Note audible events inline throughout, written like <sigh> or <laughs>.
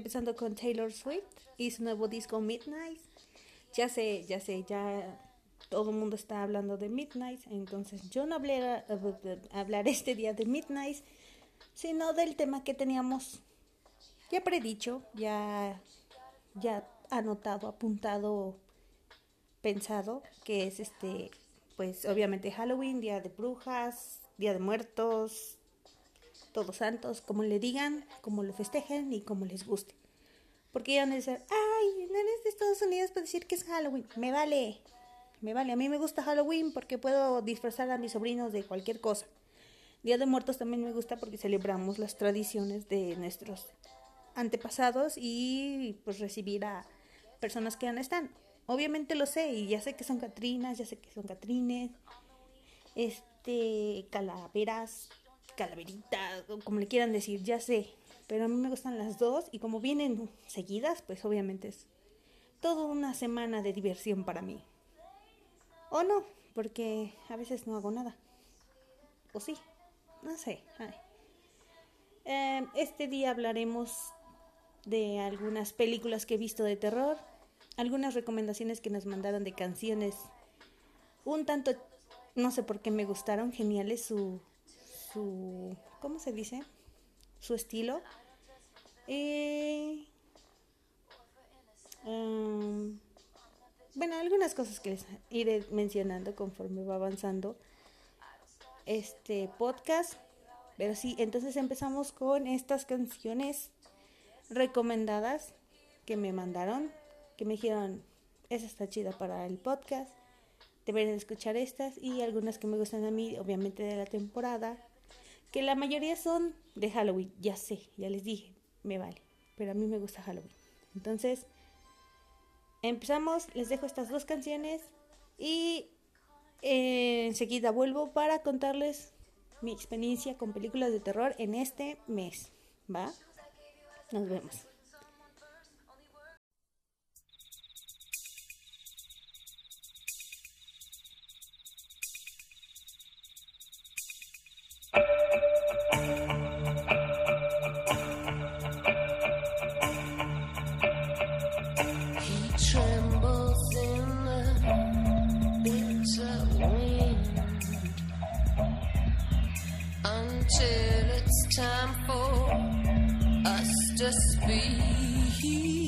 empezando con Taylor Swift y su nuevo disco Midnight. Ya sé, ya sé, ya todo el mundo está hablando de Midnight, entonces yo no hablaré <laughs> hablar este día de Midnight, sino del tema que teníamos ya predicho, ya, ya anotado, apuntado, pensado, que es este, pues obviamente Halloween, Día de Brujas, Día de Muertos, Todos Santos, como le digan, como lo festejen y como les guste. Porque ya a decir, ay, no eres de Estados Unidos para decir que es Halloween. Me vale, me vale. A mí me gusta Halloween porque puedo disfrazar a mis sobrinos de cualquier cosa. Día de Muertos también me gusta porque celebramos las tradiciones de nuestros antepasados y pues recibir a personas que ya no están. Obviamente lo sé y ya sé que son Catrinas, ya sé que son Catrines, este, calaveras, calaveritas, como le quieran decir, ya sé. Pero a mí me gustan las dos y como vienen seguidas, pues obviamente es toda una semana de diversión para mí. O no, porque a veces no hago nada. O sí, no sé. Eh, este día hablaremos de algunas películas que he visto de terror, algunas recomendaciones que nos mandaron de canciones, un tanto, no sé por qué me gustaron, geniales su, su, ¿cómo se dice? Su estilo. Eh, um, bueno, algunas cosas que les iré mencionando conforme va avanzando este podcast. Pero sí, entonces empezamos con estas canciones recomendadas que me mandaron, que me dijeron, esa está chida para el podcast, deberían escuchar estas y algunas que me gustan a mí, obviamente de la temporada, que la mayoría son de Halloween, ya sé, ya les dije, me vale, pero a mí me gusta Halloween. Entonces, empezamos, les dejo estas dos canciones y eh, enseguida vuelvo para contarles mi experiencia con películas de terror en este mes, ¿va? Nos vemos. just be here.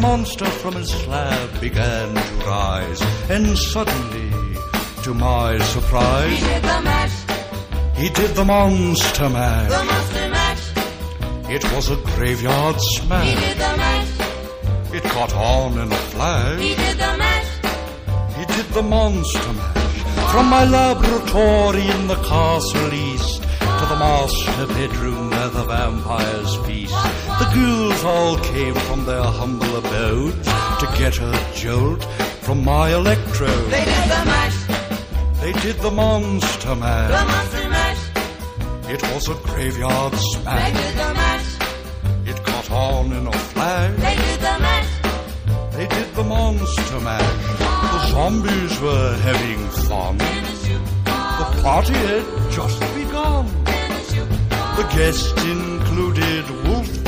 My monster from his slab began to rise, and suddenly, to my surprise, He did the mash, he did the monster mash. the monster mash. It was a graveyard smash. He did the mash, It caught on in a flash. he did the mash. He did the monster mash from my laboratory in the castle east to the master bedroom where the vampires feast. The all came from their humble abodes to get a jolt from my electrode. They did the mash, They did the monster mash. the monster mash. It was a graveyard smash. They did the mash, It caught on in a flash. they did the mash. They did the monster mash. The zombies were having fun. In a shoe, The party had just begun. in a shoe. The guests included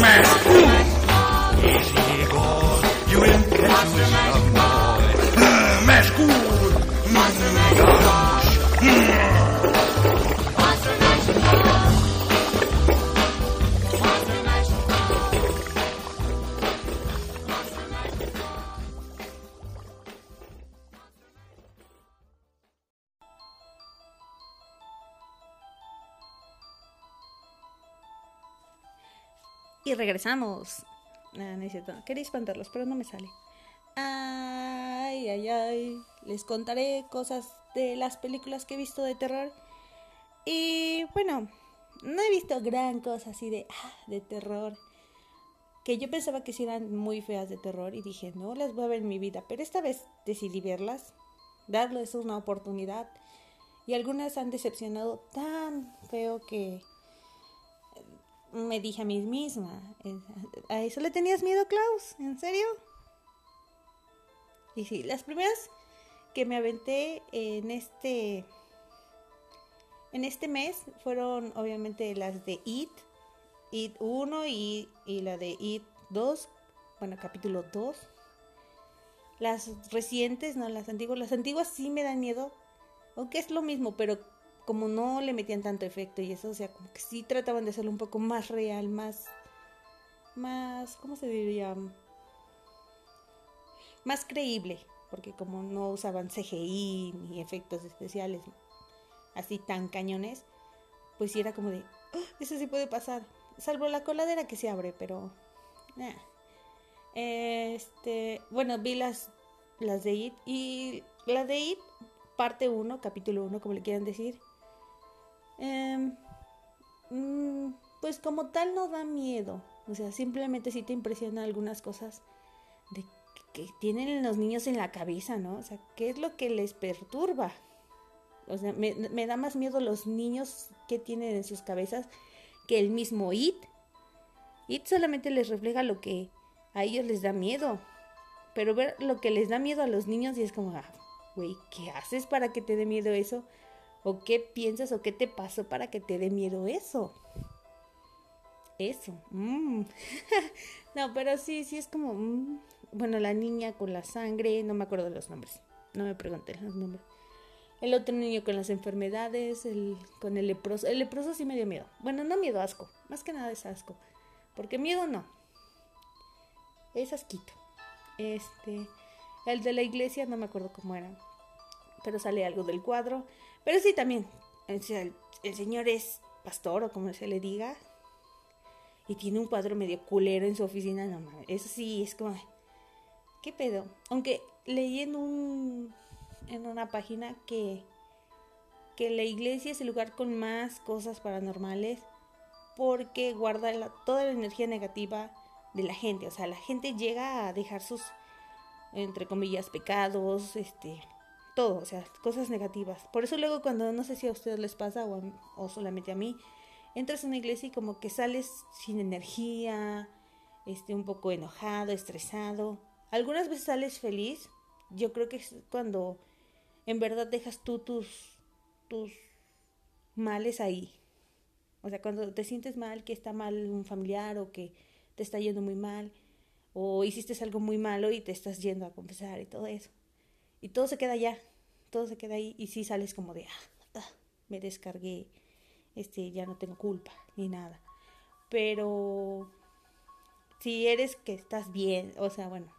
man. Is he gone? You impetuous young boy. Mash Y regresamos. Ah, no es cierto. Quería espantarlos, pero no me sale. Ay, ay, ay. Les contaré cosas de las películas que he visto de terror. Y bueno, no he visto gran cosa así de, ah, de terror. Que yo pensaba que sí eran muy feas de terror y dije, no las voy a ver en mi vida. Pero esta vez decidí verlas, darles una oportunidad. Y algunas han decepcionado tan feo que me dije a mí misma, ¿a eso le tenías miedo, Klaus? ¿En serio? Y sí, las primeras que me aventé en este en este mes fueron obviamente las de It, It 1 y, y la de It 2, bueno, capítulo 2. Las recientes, no, las antiguas, las antiguas sí me dan miedo, aunque es lo mismo, pero como no le metían tanto efecto y eso, o sea, como que sí trataban de hacerlo un poco más real, más, más, ¿cómo se diría? Más creíble, porque como no usaban CGI ni efectos especiales así tan cañones, pues sí era como de, "Ah, eso sí puede pasar, salvo la coladera que se abre, pero. Este, bueno, vi las, las de It y la de It, parte 1, capítulo 1, como le quieran decir. Em, mm, pues como tal no da miedo. O sea, simplemente sí te impresiona algunas cosas de que, tienen los niños en la cabeza, ¿no? O sea, ¿qué es lo que les perturba? O sea, me, me da más miedo los niños que tienen en sus cabezas que el mismo It. It solamente les refleja lo que a ellos les da miedo. Pero ver lo que les da miedo a los niños y es como, ah, güey, ¿qué haces para que te dé miedo eso? ¿O qué piensas o qué te pasó para que te dé miedo eso? Eso. mm. <laughs> no, pero sí, sí es como... mm, Bueno, la niña con la sangre, no me acuerdo de los nombres. No me pregunté los nombres. El otro niño con las enfermedades, el con el leproso. El leproso sí me dio miedo. Bueno, no miedo, asco. Más que nada es asco. Porque miedo no. Es asquito. Este, el de la iglesia no me acuerdo cómo era. Pero sale algo del cuadro. Pero sí también. El, el señor es pastor o como se le diga. Y tiene un cuadro medio culero en su oficina. No. Eso sí es como. ¿Qué pedo? Aunque leí en un. en una página que. que la iglesia es el lugar con más cosas paranormales. Porque guarda toda la energía negativa de la gente. O sea, la gente llega a dejar sus, entre comillas, pecados, este, todo, o sea, cosas negativas. Por eso luego cuando, no sé si a ustedes les pasa o, a- o solamente a mí, entras a una iglesia y como que sales sin energía, este, un poco enojado, estresado. Algunas veces sales feliz. Yo creo que es cuando en verdad dejas tú tus, tus males ahí. O sea, cuando te sientes mal, que está mal un familiar o que te está yendo muy mal, o hiciste algo muy malo y te estás yendo a confesar y todo eso. Y todo se queda allá, todo se queda ahí y sí sales como de, ah, ah, me descargué, este, ya no tengo culpa ni nada. Pero si eres que estás bien, o sea, bueno,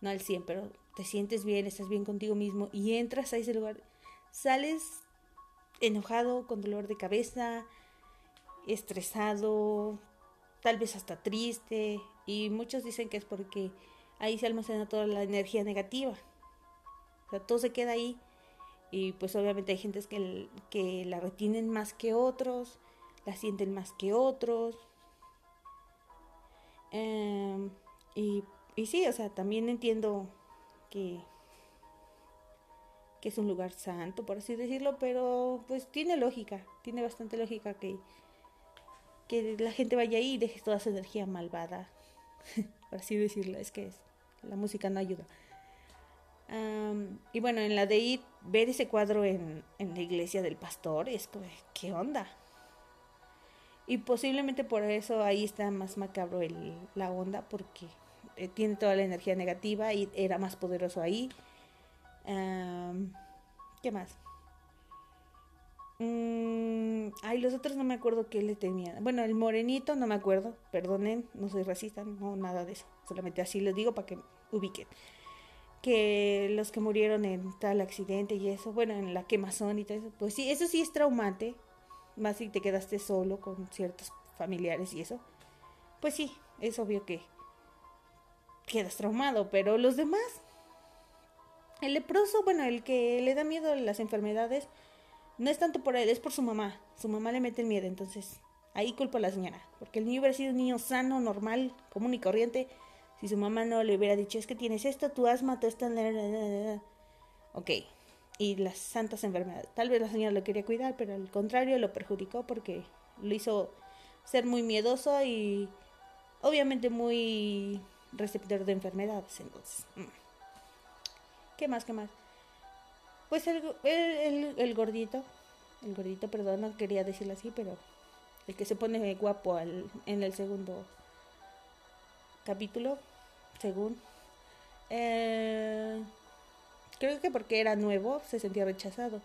no al 100, pero te sientes bien, estás bien contigo mismo y entras a ese lugar, sales enojado, con dolor de cabeza, estresado, tal vez hasta triste, y muchos dicen que es porque ahí se almacena toda la energía negativa. O sea, todo se queda ahí. Y pues obviamente hay gentes que, que la retienen más que otros, la sienten más que otros. Em, y, y sí, o sea, también entiendo que, que es un lugar santo, por así decirlo, pero pues tiene lógica, tiene bastante lógica que, que la gente vaya ahí y deje toda su energía malvada, <laughs> por así decirlo, es que es- la música no ayuda. Y bueno, en la de ir, ver ese cuadro en, en la iglesia del pastor, es como, ¿qué onda? Y posiblemente por eso ahí está más macabro el, la onda, porque eh, tiene toda la energía negativa y era más poderoso ahí. ¿Qué más? Mm, ay, los otros no me acuerdo qué le tenían. Bueno, el morenito no me acuerdo, perdonen, no soy racista, no, nada de eso. Solamente así lo digo para que ubiquen. Que los que murieron en tal accidente y eso, bueno, en la quemazón y todo eso, pues sí, eso sí es traumante. Más si te quedaste solo con ciertos familiares y eso. Pues sí, es obvio que quedas traumado, pero los demás. El leproso, bueno, el que le da miedo a las enfermedades, no es tanto por él, es por su mamá. Su mamá le mete el miedo, entonces ahí culpo a la señora. Porque el niño hubiera sido un niño sano, normal, común y corriente. Si su mamá no le hubiera dicho, es que tienes esto, tu asma, la, la". Ok. Y las santas enfermedades. Tal vez la señora lo quería cuidar, pero al contrario lo perjudicó porque lo hizo ser muy miedoso y obviamente muy receptor de enfermedades. Entonces, mm. ¿qué más? ¿Qué más? Pues el, el, el- el gordito, el gordito, perdón, no quería decirlo así, pero el que se pone guapo al- en el segundo capítulo, según. Eh, creo que porque era nuevo se sentía rechazado.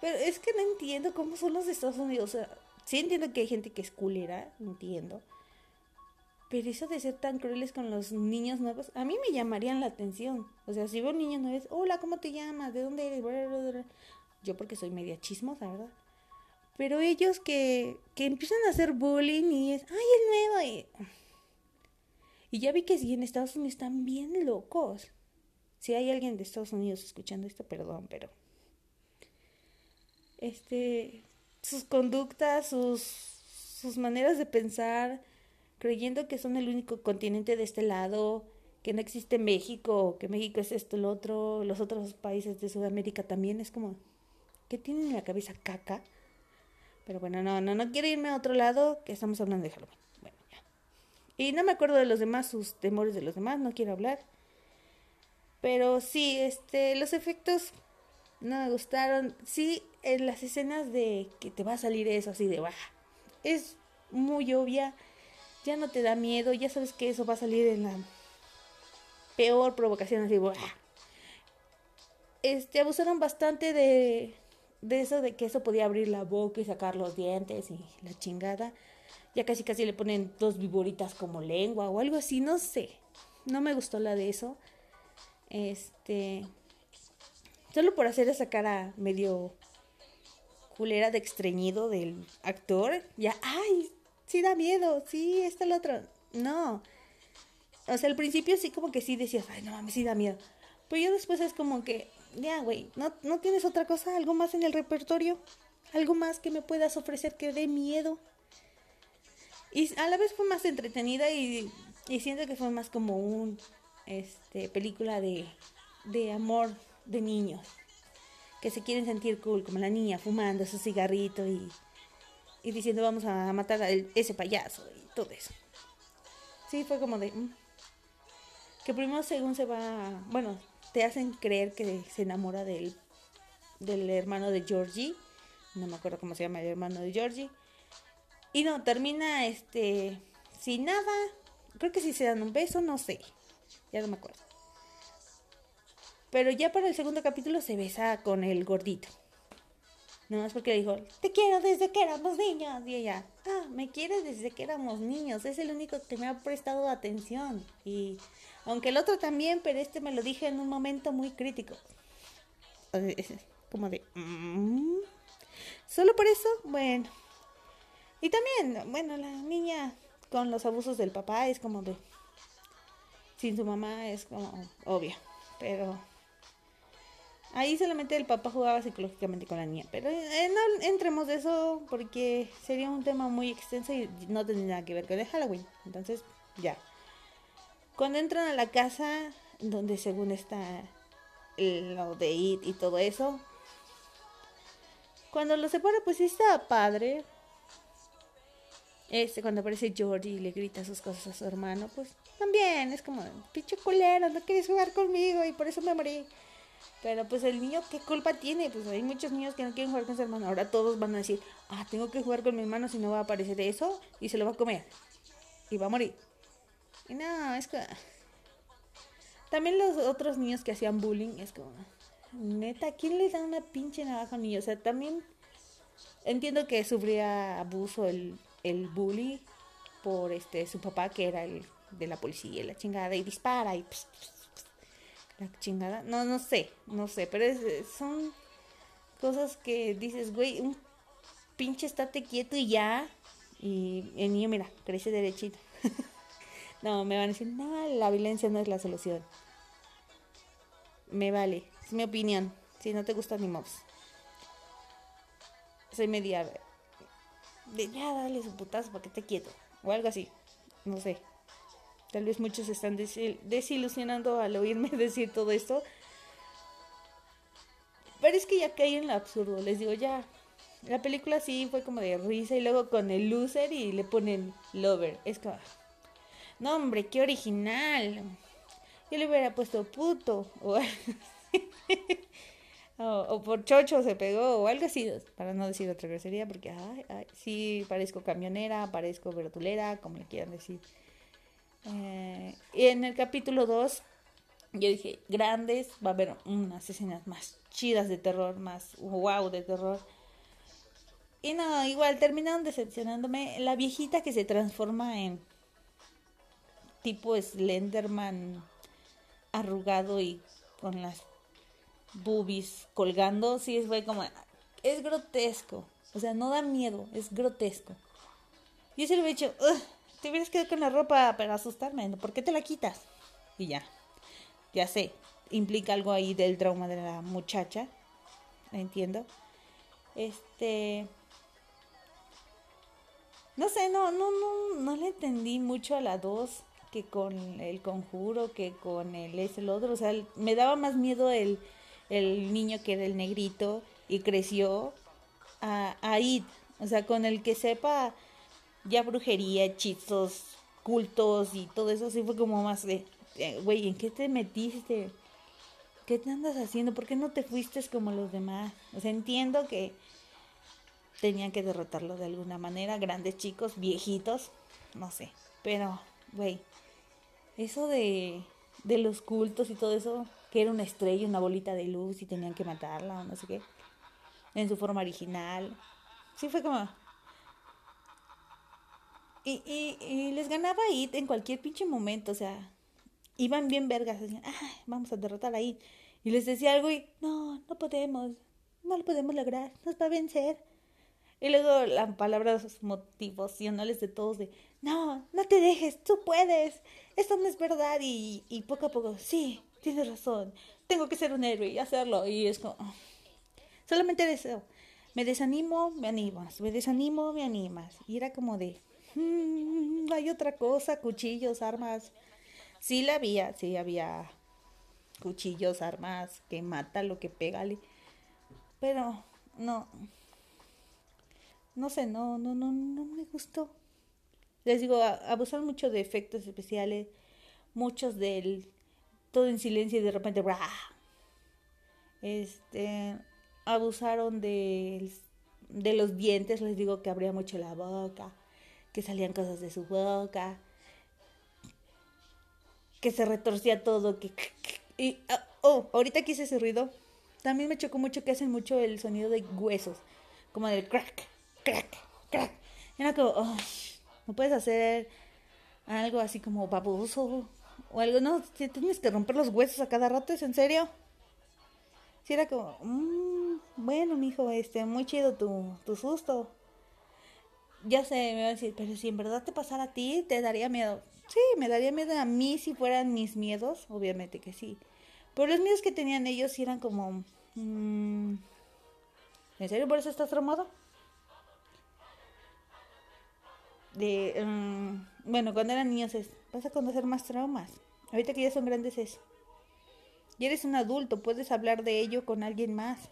Pero es que no entiendo cómo son los de Estados Unidos. O sí entiendo que hay gente que es culera, entiendo. Pero eso de ser tan crueles con los niños nuevos, a mí me llamarían la atención. O sea, si veo niños nuevos, hola, ¿cómo te llamas? ¿De dónde eres? Yo porque soy media chismosa, ¿verdad? Pero ellos que, que empiezan a hacer bullying y es, ay, el nuevo. Y, y ya vi que sí, en Estados Unidos están bien locos. Si hay alguien de Estados Unidos escuchando esto, perdón, pero... Este... Sus conductas, sus, sus maneras de pensar, creyendo que son el único continente de este lado, que no existe México, que México es esto, lo otro, los otros países de Sudamérica también, es como, ¿qué tienen en la cabeza caca? Pero bueno, no, no, no quiero irme a otro lado, que estamos hablando de Halloween. Y no me acuerdo de los demás, sus temores de los demás, no quiero hablar. Pero sí, este, los efectos No me gustaron. Sí, en las escenas de que te va a salir eso así de baja. Es muy obvia. Ya no te da miedo. Ya sabes que eso va a salir en la peor provocación así. ¡buah! Este, abusaron bastante de, de eso, de que eso podía abrir la boca y sacar los dientes y la chingada. Ya casi casi le ponen dos viboritas como lengua o algo así, no sé. No me gustó la de eso. Este. Solo por hacer esa cara medio culera de extrañido del actor. Ya, ay, sí da miedo, sí, está el otro. No. O sea, al principio sí como que sí decías, ay, no mames, sí da miedo. Pero yo después es como que, ya, güey, ¿no, ¿no tienes otra cosa? ¿Algo más en el repertorio? ¿Algo más que me puedas ofrecer que dé miedo? Y a la vez fue más entretenida y, y siento que fue más como un, este, película de, de amor de niños. Que se quieren sentir cool, como la niña fumando su cigarrito y, y diciendo vamos a matar a ese payaso y todo eso. Sí, fue como de... mm. Que primero según se va... Bueno, te hacen creer que se enamora del, del hermano de Georgie. No me acuerdo cómo se llama el hermano de Georgie. Y no, termina este... Sin nada. Creo que si se dan un beso, no sé. Ya no me acuerdo. Pero ya para el segundo capítulo se besa con el gordito. No más porque dijo, te quiero desde que éramos niños. Y ella, ah, me quieres desde que éramos niños. Es el único que me ha prestado atención. Y aunque el otro también, pero este me lo dije en un momento muy crítico. Como de, "Mm". solo por eso, bueno. Y también, bueno, la niña con los abusos del papá es como de, sin su mamá es como obvio. Pero Ahí solamente el papá jugaba psicológicamente con la niña. Pero eh, no entremos de eso porque sería un tema muy extenso y no tendría nada que ver con el Halloween. Entonces, ya. Cuando entran a la casa donde según está lo de It y todo eso. Cuando lo separa, pues sí está padre. Este, cuando aparece Georgie y le grita sus cosas a su hermano, pues también es como, pinche culero, no quieres jugar conmigo y por eso me morí. Pero pues el niño, ¿qué culpa tiene? Pues hay muchos niños que no quieren jugar con su hermano. Ahora todos van a decir, ah, tengo que jugar con mi hermano si no va a aparecer eso y se lo va a comer. Y va a morir. Y no, es que... También los otros niños que hacían bullying, es como, neta, ¿quién les da una pinche navaja a un niño? O sea, también entiendo que sufría abuso el, el bully por este su papá que era el de la policía y la chingada y dispara y la chingada. No no sé no sé pero es- son cosas que dices güey un pinche estate quieto y ya y el niño mira crece derechito. <laughs> No me van a decir no la violencia no es la solución me vale es mi opinión. Si no te gusta ni modo soy media de ya dale su putazo para que te quieto o algo así no sé. Tal vez muchos están desi- desilusionando al oírme <laughs> decir todo esto. Pero es que ya caí en lo absurdo les digo ya. La película sí fue como de risa y luego con el loser y le ponen lover. Es como no hombre qué original. Yo le hubiera puesto puto o algo así. <laughs> O, o por chocho se pegó o algo así, para no decir otra grosería, porque ay, ay, sí parezco camionera, parezco verdulera, como le quieran decir. Eh, y en el capítulo 2, yo dije, grandes, va a haber unas escenas más chidas de terror, más wow de terror. Y no, igual terminaron decepcionándome. La viejita que se transforma en tipo Slenderman arrugado y con las boobies colgando, sí fue como es grotesco, o sea, no da miedo, es grotesco. Yo se lo hubiera dicho, "Ugh, te hubieras quedado con la ropa para asustarme. ¿por qué te la quitas? Y ya, ya sé, implica algo ahí del trauma de la muchacha, entiendo. Este, no sé, no, no, no, no le entendí mucho a la 2 que con el conjuro, que con el es el otro. O sea, me daba más miedo el, el niño que era el negrito y creció a, a. O sea, con el que sepa ya brujería, hechizos, cultos y todo eso, sí fue como más de, eh, güey, ¿en qué te metiste? ¿qué te andas haciendo? ¿Por qué no te fuiste como los demás? O sea, entiendo que tenían que derrotarlo de alguna manera, grandes chicos, viejitos, no sé, pero, güey, eso de, de los cultos y todo eso, que era una estrella, una bolita de luz y tenían que matarla o no sé qué, en su forma original, sí fue como... Y, y, y les ganaba ahí en cualquier pinche momento, o sea, iban bien vergas, decían, ay, vamos a derrotar ahí. Y les decía algo y, no, no podemos, no lo podemos lograr, nos va a vencer. Y luego las palabras motivacionales de todos de, no, no te dejes, tú puedes, esto no es verdad. Y, y poco a poco, sí, tienes razón, tengo que ser un héroe y hacerlo. Y es como, oh, solamente deseo, me desanimo, me animas, me desanimo, me animas. Y era como de, mm, hay otra cosa, cuchillos, armas. Sí la había, sí había cuchillos, armas, que mata lo que pégale. Pero no, no sé, no, no, no, no me gustó. Les digo, abusaron mucho de efectos especiales, muchos del todo en silencio y de repente, ¡bra! Este, abusaron de, los dientes, les digo que abría mucho la boca, que salían cosas de su boca, que se retorcía todo, que... Y, oh, ahorita que hice ese ruido, también me chocó mucho que hacen mucho el sonido de huesos, como del crack, crack, crack. Era como, no puedes hacer algo así como baboso o algo, no, si tienes que romper los huesos a cada rato, ¿es en serio? Si era como, mmm, bueno, mijo, este, muy chido tu, tu susto. Ya sé, me va a decir, pero si en verdad te pasara a ti, te daría miedo. Sí, me daría miedo a mí si fueran mis miedos, obviamente que sí. Pero los miedos que tenían ellos sí eran como, mmm, ¿en serio por eso estás traumado? de um, bueno cuando eran niños es vas a conocer más traumas ahorita que ya son grandes es y eres un adulto puedes hablar de ello con alguien más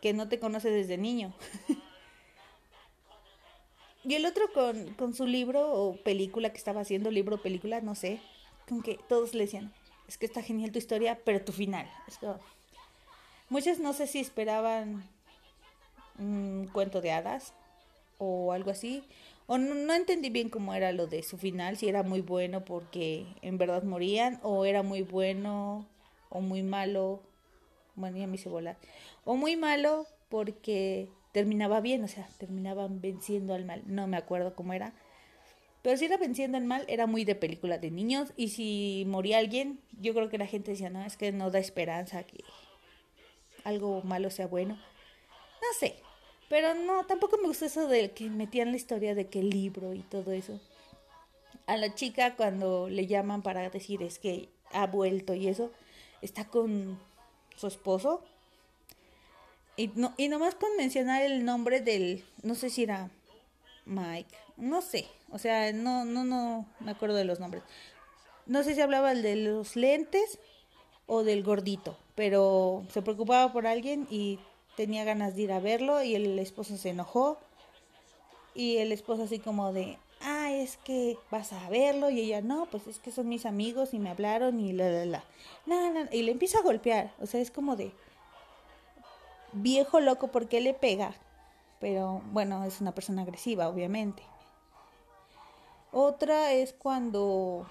que no te conoce desde niño <laughs> y el otro con, con su libro o película que estaba haciendo libro o película no sé con que todos le decían es que está genial tu historia pero tu final es muchas no sé si esperaban un cuento de hadas o algo así. O no, no, entendí bien cómo era lo de su final, si era muy bueno porque en verdad morían, o era muy bueno o muy malo. Bueno, ya me hice volar. O muy malo porque terminaba bien, o sea, terminaban venciendo al mal. No me acuerdo cómo era. Pero si era venciendo al mal, era muy de película de niños. Y si moría alguien, yo creo que la gente decía, no, es que no da esperanza que algo malo sea bueno. No sé, pero no, tampoco me gustó eso de que metían la historia de que el libro y todo eso. A la chica cuando le llaman para decir es que ha vuelto y eso, está con su esposo. Y, no, y nomás con mencionar el nombre del, no sé si era Mike, no sé, o sea, no, no, no me acuerdo de los nombres. No sé si hablaba el de los lentes o del gordito, pero se preocupaba por alguien y tenía ganas de ir a verlo y el esposo se enojó y el esposo así como de, ah, es que vas a verlo y ella, no, pues es que son mis amigos y me hablaron y la, la, la. No, no, y le empieza a golpear, o sea, es como de viejo loco porque le pega, pero bueno, es una persona agresiva, obviamente. Otra es cuando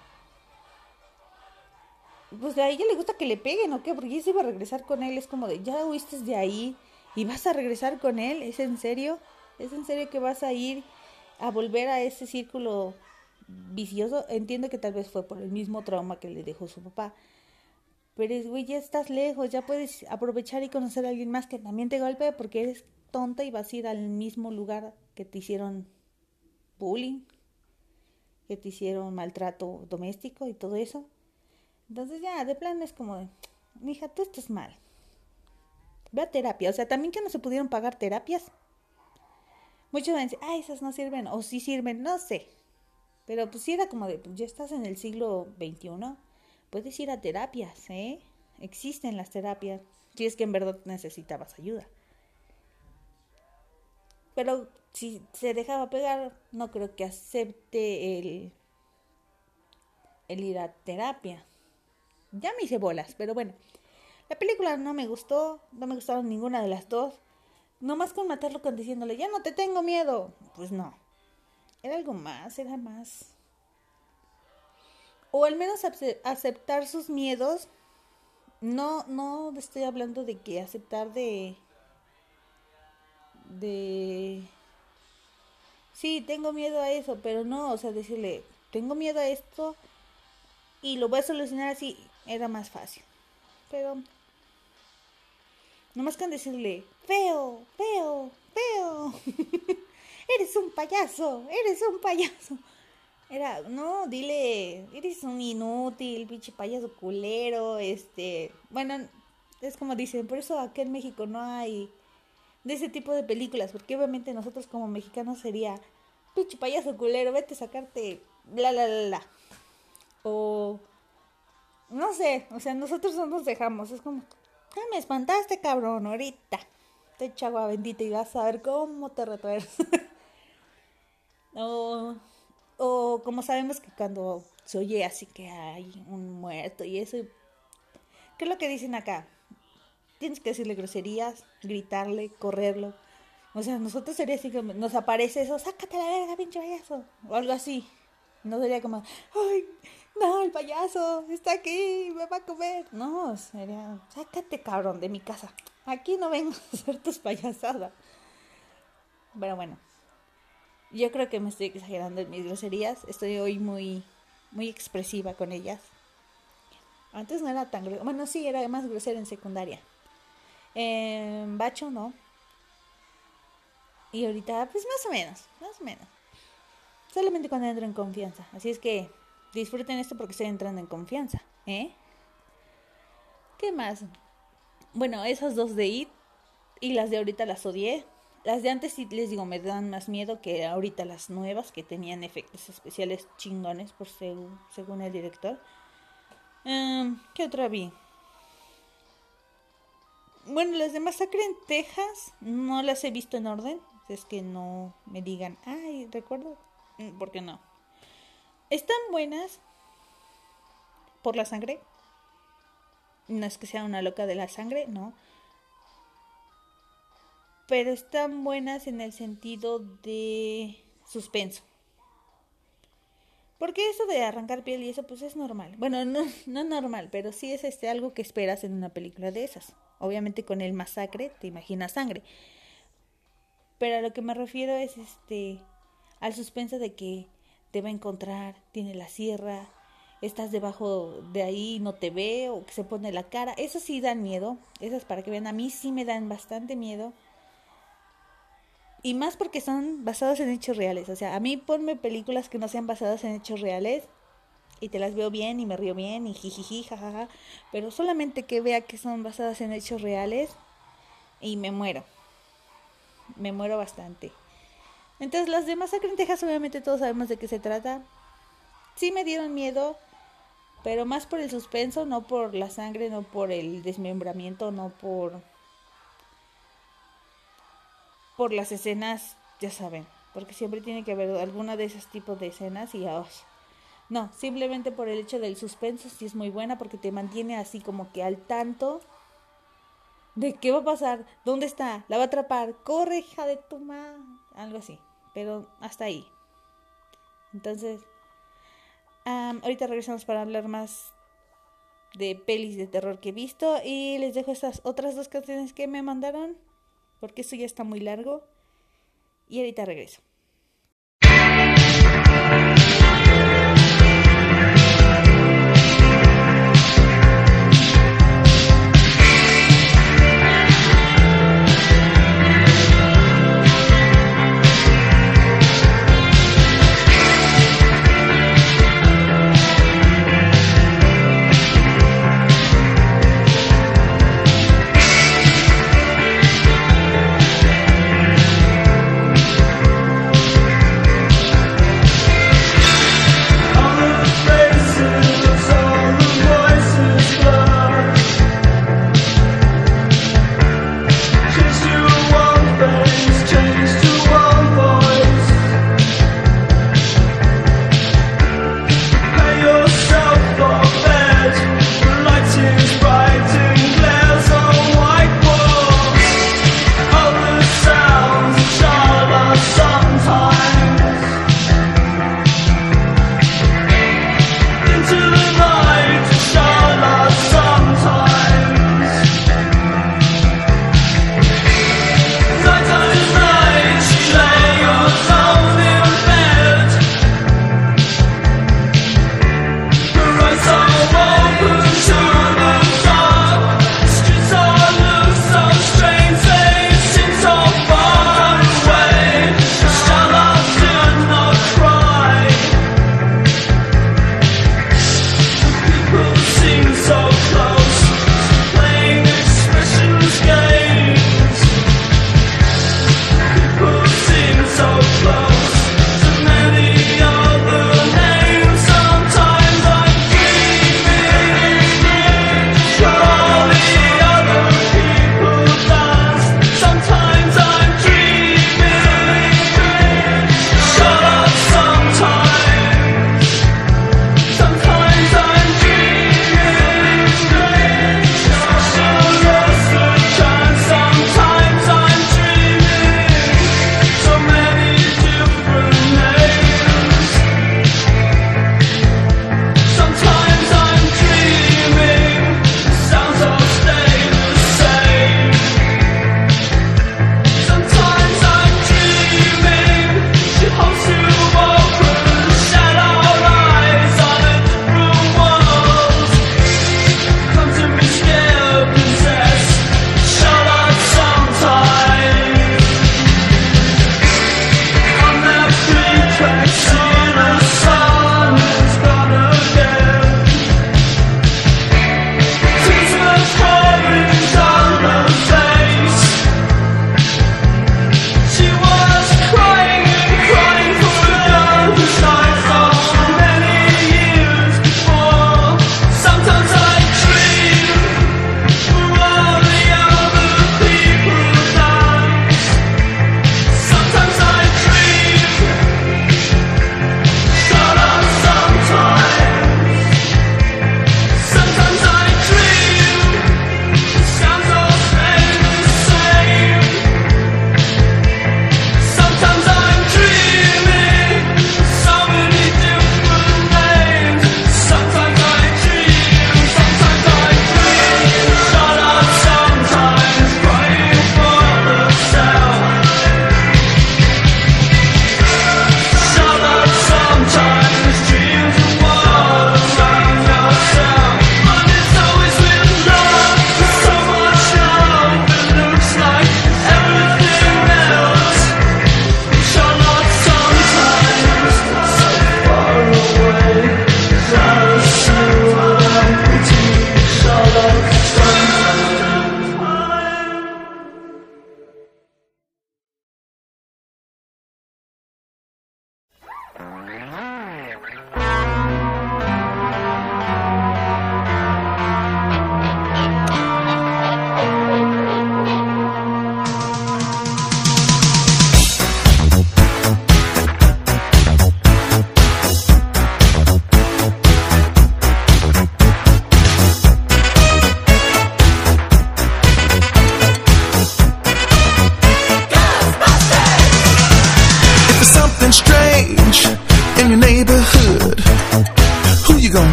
pues a ella le gusta que le peguen, ¿o qué? Porque ella se iba a regresar con él, es como de, ya huiste de ahí, y vas a regresar con él. ¿Es en serio? ¿Es en serio que vas a ir a volver a ese círculo vicioso? Entiendo que tal vez fue por el mismo trauma que le dejó su papá. Pero es, güey, ya estás lejos, ya puedes aprovechar y conocer a alguien más que también te golpee porque eres tonta y vas a ir al mismo lugar que te hicieron bullying, que te hicieron maltrato doméstico y todo eso. Entonces ya, de plan es como, mija, tú estás mal. Ve a terapia. O sea, también que no se pudieron pagar terapias. Muchos van a decir, ah, esas no sirven, o sí sirven, no sé. Pero pues si era como de, pues ya estás en el siglo XXI, puedes ir a terapias, ¿eh? Existen las terapias, si es que en verdad necesitabas ayuda. Pero si se dejaba pegar, no creo que acepte el, el ir a terapia. Ya me hice bolas, pero bueno. La película no me gustó, no me gustaron ninguna de las dos. No más con matarlo con diciéndole, ya no te tengo miedo. Pues no. Era algo más, era más. O al menos ace- aceptar sus miedos. No, no estoy hablando de que aceptar de. de. Sí, tengo miedo a eso, pero no, o sea, decirle, tengo miedo a esto y lo voy a solucionar así, era más fácil. Pero nomás con decirle, feo, feo, feo, <laughs> eres un payaso, eres un payaso. Era, no, dile, eres un inútil, pinche payaso culero, este, bueno, es como dicen, por eso acá en México no hay de ese tipo de películas, porque obviamente nosotros como mexicanos sería, pinche payaso culero, vete a sacarte, bla, bla, bla, bla. O, no sé, o sea, nosotros no nos dejamos, es como, ah, me espantaste, cabrón, ahorita. Te echo agua bendita y vas a ver cómo te retuerces. <laughs> o, o como sabemos que cuando se oye así que hay un muerto y eso, ¿qué es lo que dicen acá? Tienes que decirle groserías, gritarle, correrlo. O sea, nosotros sería así como, nos aparece eso, sácate la verga, pinche payaso. O algo así. No sería como, ay, no, el payaso está aquí, me va a comer. No, sería, sácate cabrón de mi casa. Aquí no vengo a hacer tus payasadas. Pero bueno, yo creo que me estoy exagerando en mis groserías. Estoy hoy muy, muy expresiva con ellas. Antes no era tan grosera. Bueno, sí, era más grosera en secundaria. En bacho no. Y ahorita, pues más o menos, más o menos. Solamente cuando entro en confianza. Así es que disfruten esto porque estoy entrando en confianza. ¿Eh? ¿Qué más? Bueno, esas dos de IT y las de ahorita las odié. Las de antes sí les digo, me dan más miedo que ahorita las nuevas que tenían efectos especiales chingones por según, el director. Em, ¿Qué otra vi? Bueno, las de Masacre en Texas no las he visto en orden. Es que no me digan, ay, recuerdo. Mm, ¿Por qué no? Están buenas por la sangre. No es que sea una loca de la sangre, no. Pero están buenas en el sentido de suspenso. Porque eso de arrancar piel y eso pues es normal. Bueno, no, no normal, pero sí es este algo que esperas en una película de esas. Obviamente con el masacre te imaginas sangre. Pero a lo que me refiero es este al suspenso de que te va a encontrar, tiene la sierra, estás debajo de ahí, no te ve o que se pone la cara. Eso sí dan miedo. Esas para que vean, a mí sí me dan bastante miedo. Y más porque son basados en hechos reales. O sea, a mí ponme películas que no sean basadas en hechos reales y te las veo bien y me río bien y jijiji, jajaja. Pero solamente que vea que son basadas en hechos reales y me muero. Me muero bastante. Entonces las de Masacre obviamente todos sabemos de qué se trata. Sí me dieron miedo, pero más por el suspenso, no por la sangre, no por el desmembramiento, no por por las escenas, ya saben, porque siempre tiene que haber alguna de esos tipos de escenas y oh, no, simplemente por el hecho del suspenso sí es muy buena porque te mantiene así como que al tanto de qué va a pasar, dónde está, la va a atrapar, corre hija de tu madre, algo así, pero hasta ahí. Entonces, um, ahorita regresamos para hablar más de pelis de terror que he visto y les dejo estas otras dos canciones que me mandaron porque esto ya está muy largo y ahorita regreso.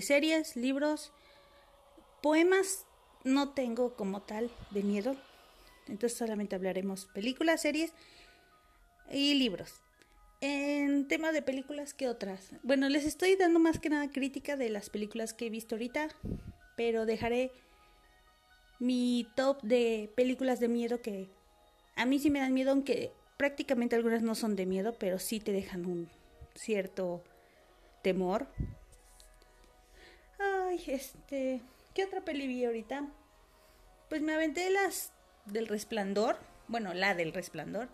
Series, libros, poemas, no tengo como tal de miedo. Entonces solamente hablaremos películas, series y libros. En tema de películas, ¿qué otras? Bueno, les estoy dando más que nada crítica de las películas que he visto ahorita, pero dejaré mi top de películas de miedo que a mí sí me dan miedo, aunque prácticamente algunas no son de miedo, pero sí te dejan un cierto temor. Ay, este, ¿qué otra peli vi ahorita? Pues me aventé las del Resplandor, bueno, la del Resplandor,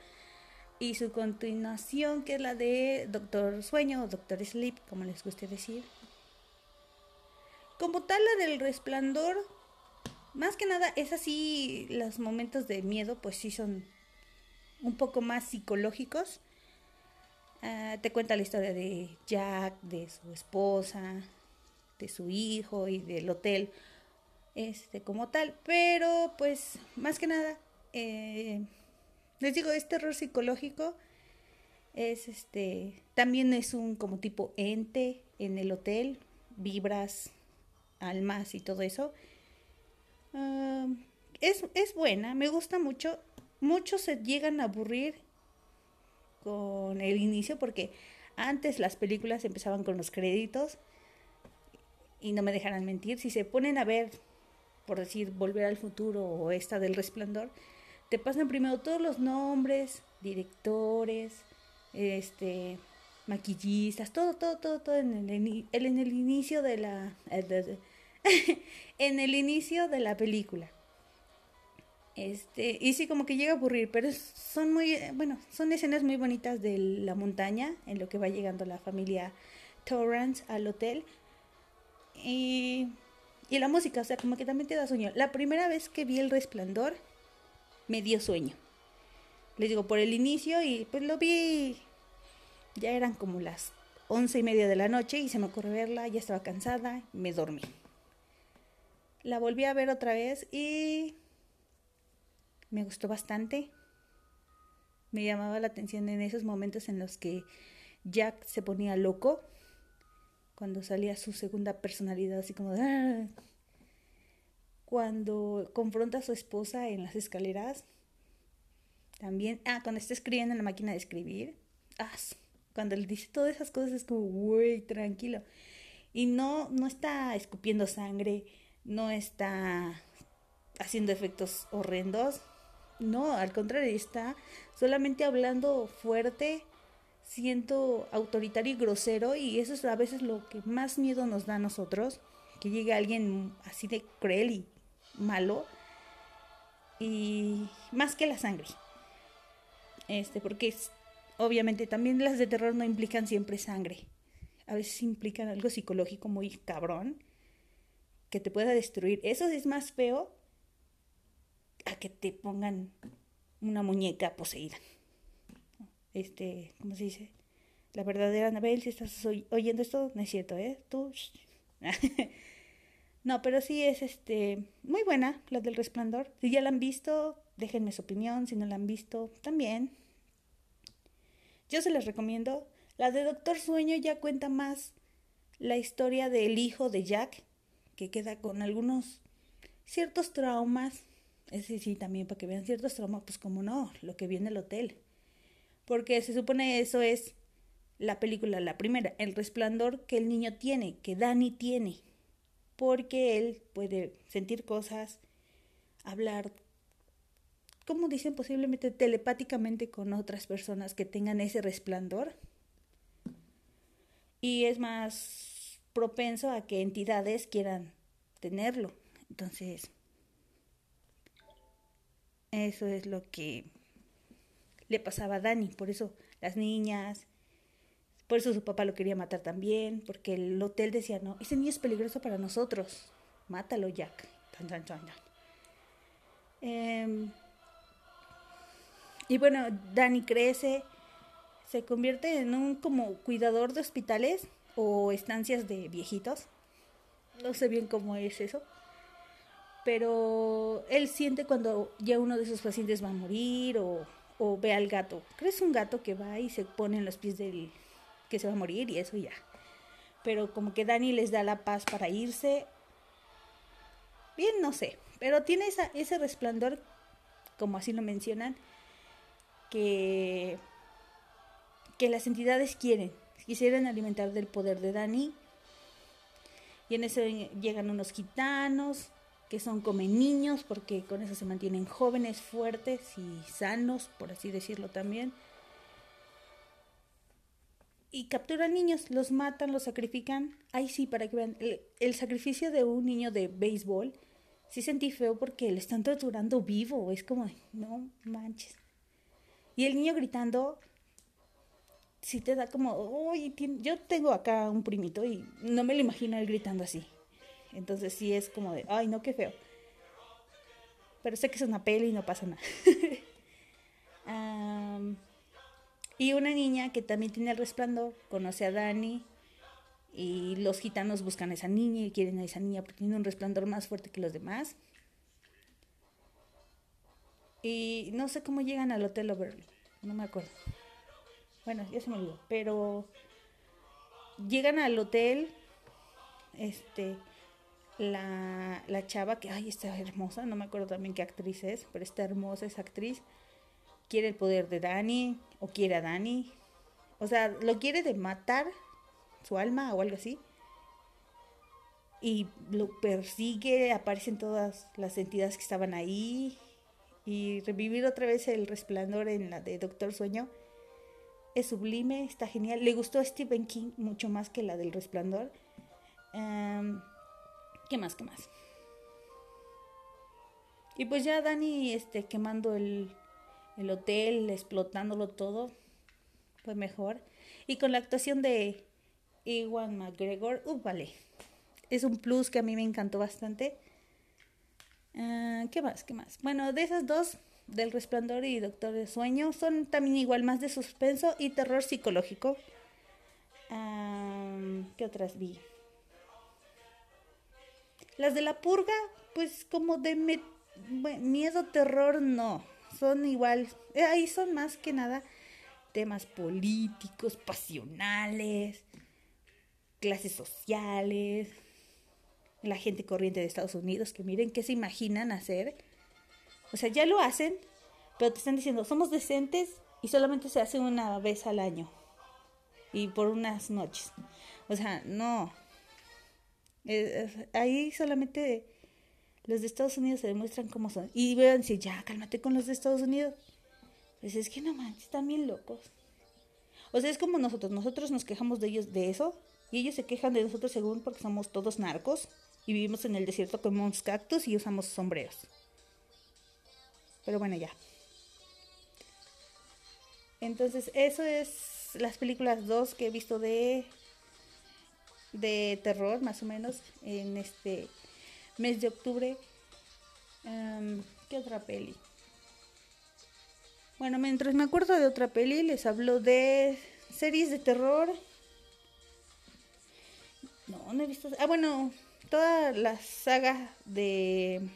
y su continuación, que es la de Doctor Sueño o Doctor Sleep, como les guste decir. Como tal, la del Resplandor, más que nada, es así, los momentos de miedo, pues sí son un poco más psicológicos. Ah, te cuenta la historia de Jack, de su esposa, de su hijo y del hotel, este como tal. Pero pues más que nada, eh, les digo, es terror psicológico. Es este, también es un como tipo ente en el hotel, vibras, almas y todo eso. Es, es buena, me gusta mucho. Muchos se llegan a aburrir con el inicio porque antes las películas empezaban con los créditos y no me dejarán mentir, si se ponen a ver, por decir, Volver al Futuro o esta del Resplandor, te pasan primero todos los nombres, directores, este, maquillistas, todo, todo, todo, todo en el, en el inicio de la, <laughs> en el inicio de la película. Este, y sí, como que llega a aburrir, pero son muy, eh, bueno, son escenas muy bonitas de la montaña, en lo que va llegando la familia Torrance al hotel. Y, la música, o sea, como que también te da sueño. La primera vez que vi El Resplandor, me dio sueño. Les digo, por el inicio, y pues lo vi, ya eran como las once y media de la noche, y se me ocurrió verla, ya estaba cansada, me dormí. La volví a ver otra vez y me gustó bastante. Me llamaba la atención en esos momentos en los que Jack se ponía loco, cuando salía su segunda personalidad, así como. "Ah". Cuando confronta a su esposa en las escaleras, también, ah, cuando está escribiendo en la máquina de escribir, ah, cuando le dice todas esas cosas es como, güey, tranquilo. Y no, no está escupiendo sangre, no está haciendo efectos horrendos. No, al contrario, está solamente hablando fuerte, siento autoritario y grosero y eso es a veces lo que más miedo nos da a nosotros, que llegue alguien así de cruel y malo y más que la sangre. Este, porque es- obviamente también las de terror no implican siempre sangre. A veces implican algo psicológico muy cabrón que te pueda destruir. Eso es más feo a que te pongan una muñeca poseída. Este, ¿cómo se dice? La verdadera Anabel, si estás oy- oyendo esto, no es cierto, ¿eh? Tú. <laughs> no, pero sí es este muy buena la del resplandor. Si ya la han visto, déjenme su opinión. Si no la han visto, también. Yo se las recomiendo. La de Doctor Sueño ya cuenta más la historia del hijo de Jack, que queda con algunos ciertos traumas. Ese sí, también para que vean ciertos traumas, pues como no, lo que viene el hotel. Porque se supone eso es la película, la primera, el resplandor que el niño tiene, que Danny tiene. Porque él puede sentir cosas, hablar, como dicen, posiblemente telepáticamente con otras personas que tengan ese resplandor. Y es más propenso a que entidades quieran tenerlo. Entonces, eso es lo que le pasaba a Dani. Por eso las niñas, por eso su papá lo quería matar también, porque el hotel decía, no, ese niño es peligroso para nosotros. Mátalo, Jack. Em, y bueno, Dani crece, se convierte en un como cuidador de hospitales o estancias de viejitos. No sé bien cómo es eso. Pero él siente cuando ya uno de sus pacientes va a morir o, o ve al gato. ¿Crees un gato que va y se pone en los pies del que se va a morir y eso ya? Pero como que Dani les da la paz para irse. Bien, no sé. Pero tiene esa, ese resplandor, como así lo mencionan, que, que las entidades quieren. Quisieran alimentar del poder de Dani. Y en eso llegan unos gitanos que son como niños porque con eso se mantienen jóvenes, fuertes y sanos, por así decirlo también. Y capturan niños, los matan, los sacrifican. Ay, sí, para que vean, el, el sacrificio de un niño de béisbol, sí sentí feo porque le están torturando vivo. Es como, no manches. Y el niño gritando, sí te da como, uy, yo tengo acá un primito y no me lo imagino él gritando así. Entonces sí es como de, ay, no, qué feo. Pero sé que es una peli y no pasa nada. <laughs> Y una niña que también tiene el resplandor conoce a Dani y los gitanos buscan a esa niña y quieren a esa niña porque tiene un resplandor más fuerte que los demás. Y no sé cómo llegan al Hotel Overlook, no me acuerdo. Bueno, ya se me olvidó, pero llegan al hotel, este, la, la chava que, ay, está hermosa, no me acuerdo también qué actriz es, pero está hermosa esa actriz, quiere el poder de Dani o quiere a Dani. O sea, lo quiere de matar su alma o algo así. Y lo persigue, aparecen todas las entidades que estaban ahí. Y revivir otra vez el resplandor en la de Doctor Sueño es sublime, está genial. Le gustó a Stephen King mucho más que la del resplandor. ¿Qué más? ¿Qué más? Y pues ya Dani este, quemando el, el hotel, explotándolo todo, fue mejor. Y con la actuación de Iwan McGregor, uh, vale. Es un plus que a mí me encantó bastante. Ah, ¿Qué más? ¿Qué más? Bueno, de esas dos, del Resplandor y Doctor de Sueño, son también igual más de suspenso y terror psicológico. Ah, ¿Qué otras vi? Las de la purga, pues como de miedo, terror, no. Son igual, eh, ahí son más que nada temas políticos, pasionales, clases sociales, la gente corriente de Estados Unidos, que miren qué se imaginan hacer. O sea, ya lo hacen, pero te están diciendo, somos decentes y solamente se hace una vez al año. Y por unas noches. O sea, no. Eh, ahí solamente los de Estados Unidos se demuestran cómo son. Y vean si ya, cálmate con los de Estados Unidos. Pues es que no manches, están bien locos. O sea, es como nosotros. Nosotros nos quejamos de ellos de eso. Y ellos se quejan de nosotros según porque somos todos narcos. Y vivimos en el desierto, comemos cactus y usamos sombreros. Pero bueno, ya. Entonces, eso es las películas dos que he visto de de terror, más o menos, en este mes de octubre. Em, ¿Qué otra peli? Bueno, mientras me acuerdo de otra peli, les hablo de series de terror. No, no he visto. Ah, bueno, toda la saga de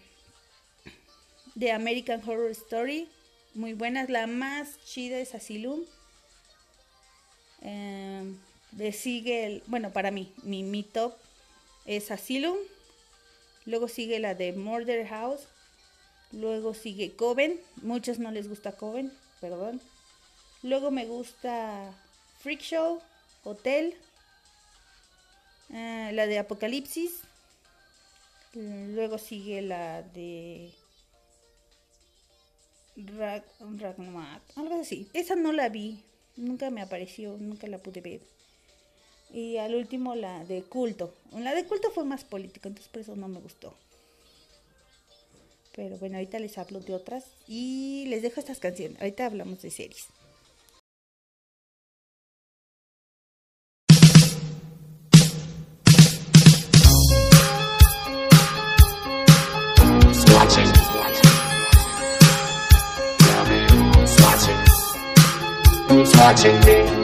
de American Horror Story, muy buenas. La más chida es Asylum. Em, le sigue el, bueno, para mí, mi, mi top es Asylum. Luego sigue la de Murder House. Luego sigue Coven. Muchos no les gusta Coven, perdón. Luego me gusta Freak Show, Hotel. eh, la de Apocalipsis. Luego sigue la de Rag, Ragnarok, algo así. Esa no la vi, nunca me apareció, nunca la pude ver. Y al último la de culto. La de culto fue más política, entonces por eso no me gustó. Pero bueno, ahorita les hablo de otras y les dejo estas canciones. Ahorita hablamos de series. Watching me?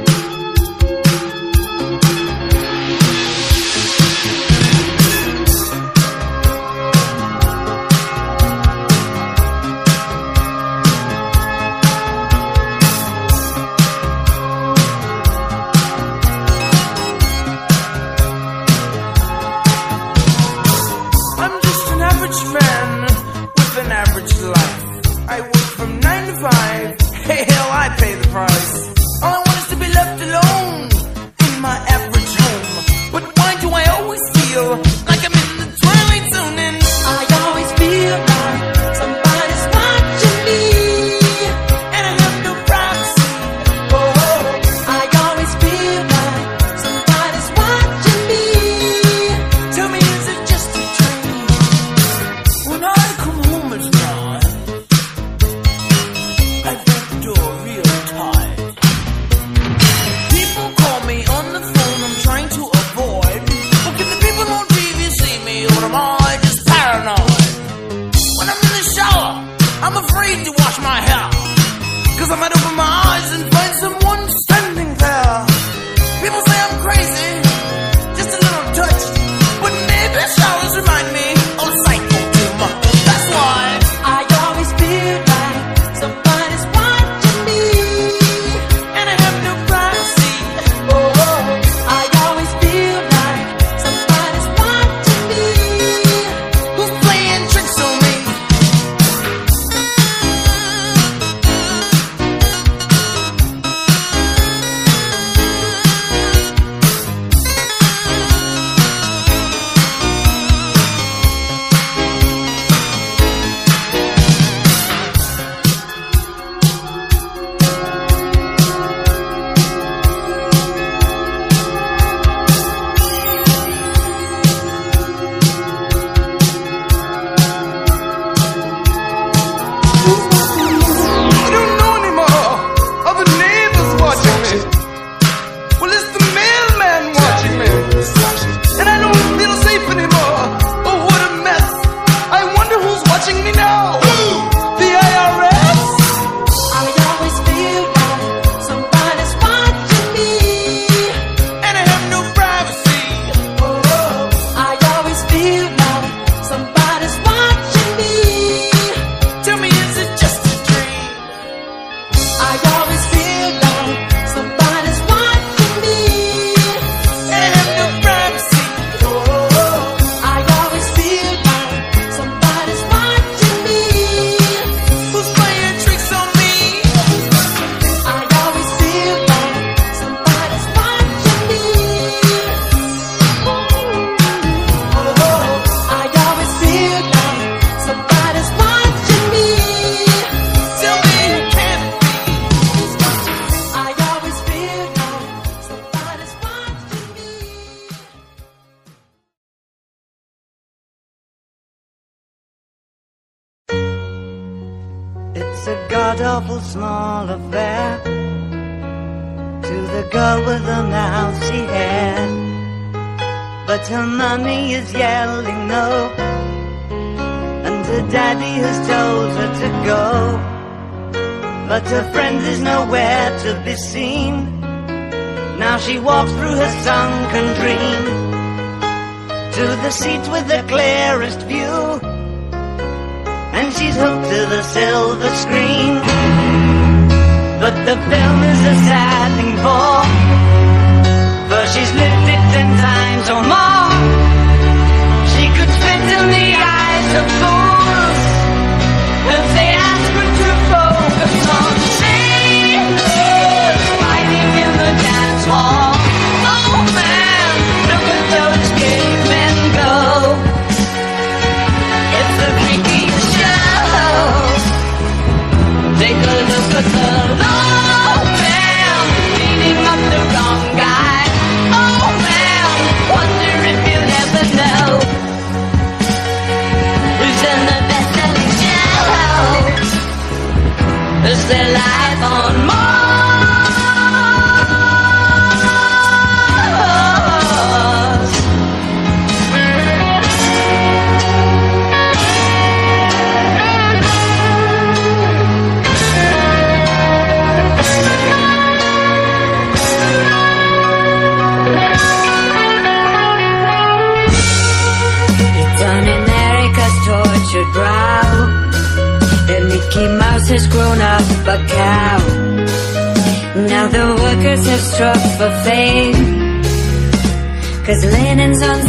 Cause linen's on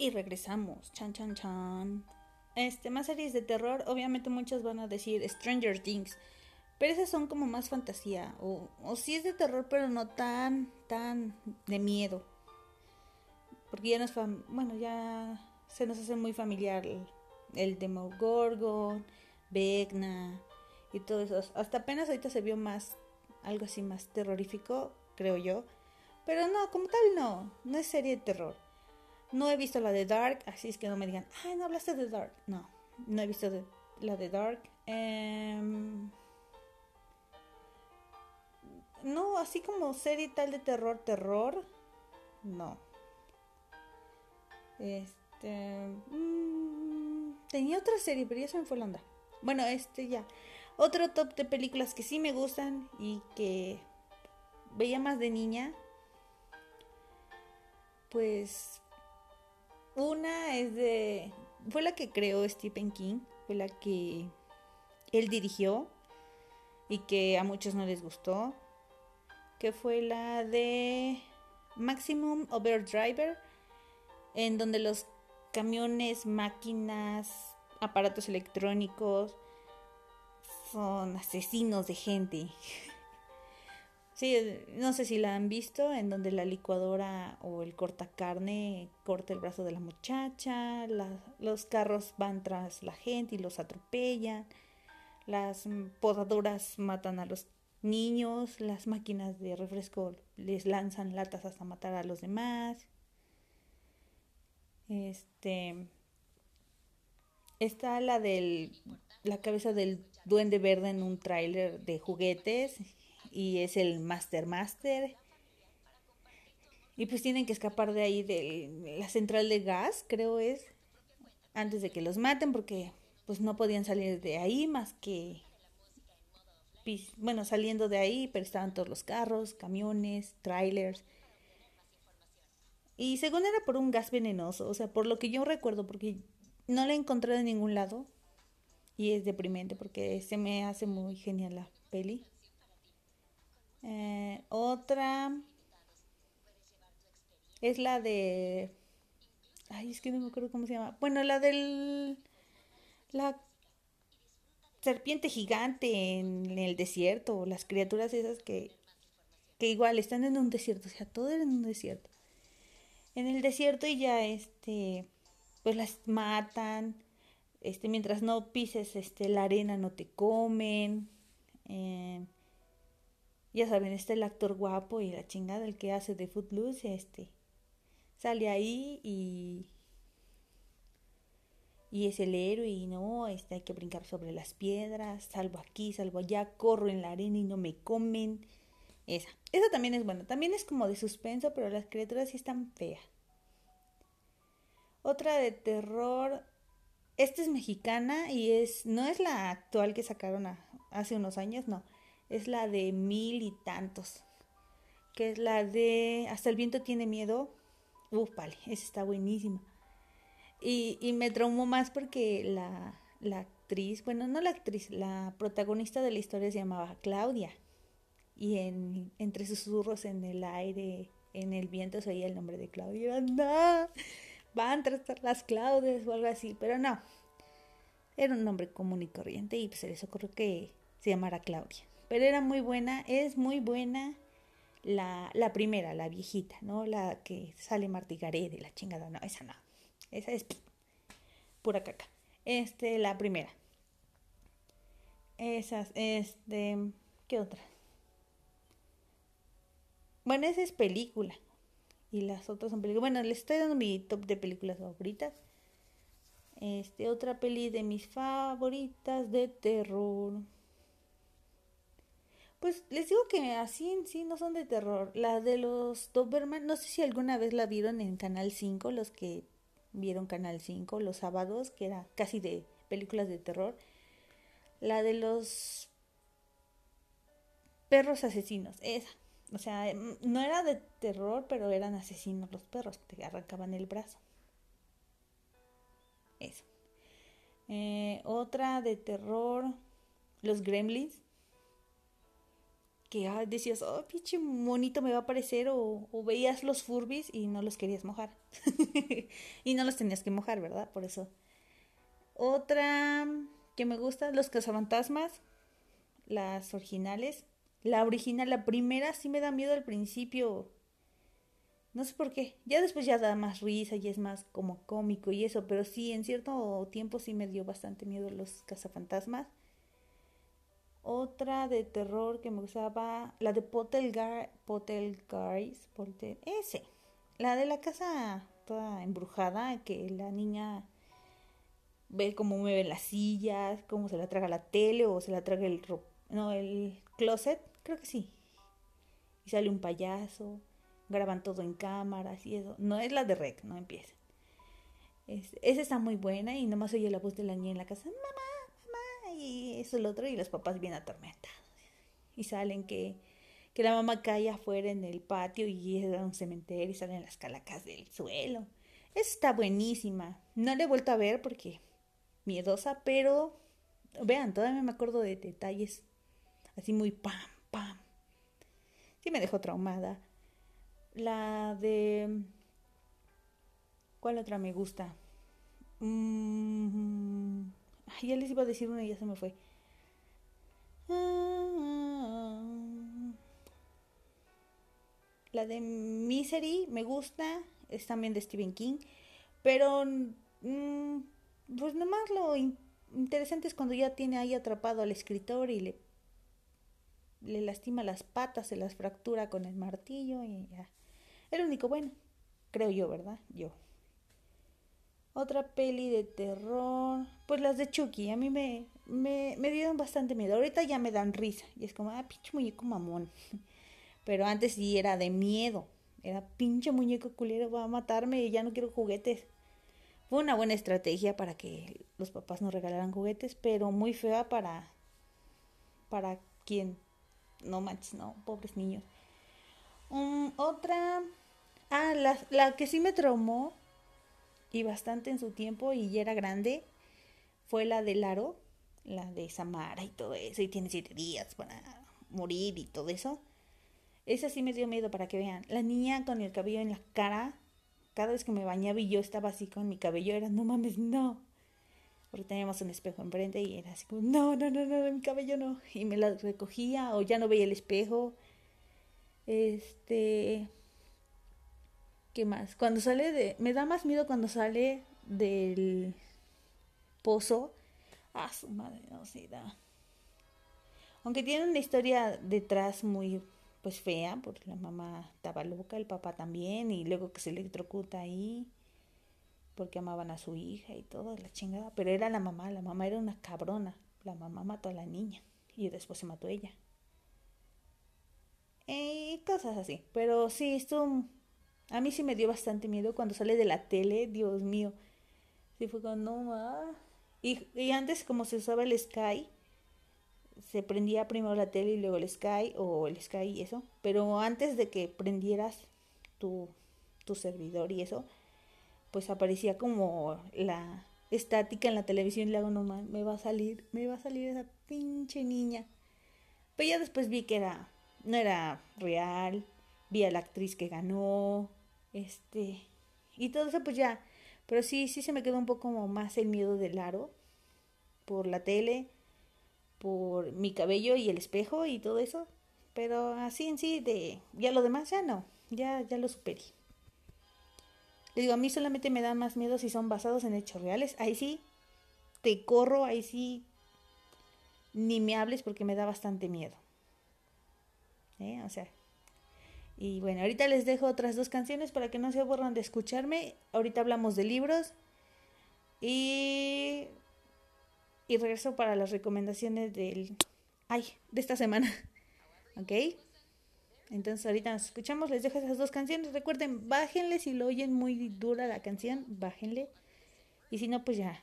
Y regresamos. Chan, chan, chan. Este, más series de terror. Obviamente muchos van a decir Stranger Things. Pero esas son como más fantasía. O, o sí es de terror, pero no tan, tan de miedo. Porque ya nos, bueno, ya se nos hace muy familiar el, el Demogorgon, Vecna y todo eso. Hasta apenas ahorita se vio más, algo así más terrorífico, creo yo. Pero no, como tal no, no es serie de terror. No he visto la de Dark, así es que no me digan, ay, no hablaste de Dark. No, no he visto la de Dark. Em, no, así como serie tal de terror, terror, no. Este. mm, tenía otra serie, pero ya se me fue la onda. Bueno, este ya. Otro top de películas que sí me gustan y que veía más de niña. Pues. Una es de. Fue la que creó Stephen King. Fue la que él dirigió. Y que a muchos no les gustó. Que fue la de Maximum Overdriver en donde los camiones, máquinas, aparatos electrónicos son asesinos de gente. <laughs> Sí, no sé si la han visto, en donde la licuadora o el cortacarne corta el brazo de la muchacha, los carros van tras la gente y los atropellan, las mm, podadoras matan a los niños, las máquinas de refresco les lanzan latas hasta matar a los demás. Este. Está la del. La cabeza del duende verde en un tráiler de juguetes. Y es el Master Master. Y pues tienen que escapar de ahí de la central de gas, creo es. Antes de que los maten, porque pues no podían salir de ahí más que. Bueno, saliendo de ahí, pero estaban todos los carros, camiones, trailers. Y según era por un gas venenoso, o sea, por lo que yo recuerdo, porque no la encontré de ningún lado. Y es deprimente porque se me hace muy genial la peli. Eh, otra es la de... Ay, es que no me acuerdo cómo se llama. Bueno, la del... La serpiente gigante en el desierto, las criaturas esas que, que igual están en un desierto, o sea, todo era en un desierto en el desierto y ya este pues las matan este mientras no pises este la arena no te comen eh, ya saben está el actor guapo y la chingada el que hace de Footloose este sale ahí y y es el héroe y no este hay que brincar sobre las piedras salvo aquí salvo allá corro en la arena y no me comen esa. Esa también es buena. También es como de suspenso, pero las criaturas sí están feas. Otra de terror. Esta es mexicana y es. No es la actual que sacaron hace unos años, no. Es la de mil y tantos. Que es la de. Hasta el viento tiene miedo. Uf, vale, esa está buenísima. Y, y me traumó más porque la, la actriz, bueno, no la actriz, la protagonista de la historia se llamaba Claudia y en, entre susurros en el aire, en el viento se oía el nombre de Claudia. ¡Anda! Van tras las Claudias o algo así, pero no. Era un nombre común y corriente y pues se les ocurrió que se llamara Claudia. Pero era muy buena, es muy buena la, la primera, la viejita, ¿no? La que sale Martigaré de la chingada. No, esa no. Esa es pura caca. Este, la primera. Esas, este, ¿qué otra? Bueno, esa es película. Y las otras son películas. Bueno, les estoy dando mi top de películas favoritas. Este, otra peli de mis favoritas de terror. Pues les digo que así en sí no son de terror. La de los Doberman, no sé si alguna vez la vieron en Canal 5, los que vieron Canal 5 los sábados, que era casi de películas de terror. La de los perros asesinos, esa. O sea, mm, no era de terror, pero eran asesinos los perros, te arrancaban el brazo. Eso. Eh, otra de terror, los gremlins. Que ay, decías, oh, pinche monito me va a aparecer, o, o veías los Furbis y no los querías mojar. <laughs> y no los tenías que mojar, ¿verdad? Por eso. Otra que me gusta, los cazafantasmas, las originales. La original, la primera sí me da miedo al principio. No sé por qué. Ya después ya da más risa y es más como cómico y eso, pero sí, en cierto tiempo sí me dio bastante miedo los cazafantasmas. Otra de terror que me gustaba, la de Potelgar, Potel, ese. La de la casa toda embrujada, que la niña ve cómo mueve las sillas, cómo se la traga la tele o se la traga el no, el closet, creo que sí. Y sale un payaso, graban todo en cámaras y eso. No es la de Rec, no empieza. Es- esa está muy buena y nomás oye la voz de la niña en la casa, mamá, y eso el otro, y los papás bien atormentados. Y salen que, que la mamá cae afuera en el patio y es un cementerio y salen las calacas del suelo. Está buenísima. No la he vuelto a ver porque miedosa, pero vean, todavía me acuerdo de detalles así muy pam, pam. Sí me dejó traumada. La de... ¿Cuál otra me gusta? Mm, ya les iba a decir una y ya se me fue. La de Misery me gusta, es también de Stephen King, pero mm, pues nomás lo in- interesante es cuando ya tiene ahí atrapado al escritor y le, le lastima las patas, se las fractura con el martillo y ya. El único bueno, creo yo, ¿verdad? Yo. Otra peli de terror, pues las de Chucky, a mí me, me, me dieron bastante miedo. Ahorita ya me dan risa y es como, ah, pinche muñeco mamón. <laughs> Pero antes sí era de miedo. Era pinche muñeco culero, va a matarme y ya no quiero juguetes. Fue una buena estrategia para que los papás nos regalaran juguetes, pero muy fea para para quien no manches, no, pobres niños. Mm, otra ah, la, la que sí me traumó y bastante en su tiempo y ya era grande fue la de Laro, la de Samara y todo eso y tiene siete días para morir y todo eso. Esa sí me dio miedo para que vean. La niña con el cabello en la cara, cada vez que me bañaba y yo estaba así con mi cabello, era no mames, no. Porque teníamos un espejo enfrente y era así como, no, no, no, no, mi cabello no. Y me la recogía o ya no veía el espejo. Este. ¿Qué más? Cuando sale de. Me da más miedo cuando sale del pozo. Ah, su madre, no se da. Aunque tiene una historia detrás muy pues fea, porque la mamá estaba loca, el papá también, y luego que se electrocuta ahí, porque amaban a su hija y todo, la chingada, pero era la mamá, la mamá era una cabrona, la mamá mató a la niña y después se mató ella. Y cosas así, pero sí, esto a mí sí me dio bastante miedo cuando sale de la tele, Dios mío. Sí fue como, no, ma. Y, y antes como se usaba el Sky, se prendía primero la tele y luego el Sky o el Sky y eso. Pero antes de que prendieras tu, tu servidor y eso, pues aparecía como la estática en la televisión y le hago, no man, me va a salir, me va a salir esa pinche niña. Pero ya después vi que era, no era real, vi a la actriz que ganó, este, y todo eso pues ya. Pero sí, sí se me quedó un poco más el miedo del aro por la tele por mi cabello y el espejo y todo eso. Pero así en sí, de ya lo demás ya no, ya, ya lo superé. Le digo, a mí solamente me da más miedo si son basados en hechos reales. Ahí sí, te corro, ahí sí, ni me hables porque me da bastante miedo. ¿Eh? O sea. Y bueno, ahorita les dejo otras dos canciones para que no se aburran de escucharme. Ahorita hablamos de libros. Y y regreso para las recomendaciones del ay, de esta semana. <laughs> ¿Ok? Entonces ahorita nos escuchamos, les dejo esas dos canciones. Recuerden, bájenle si lo oyen muy dura la canción, bájenle. Y si no, pues ya,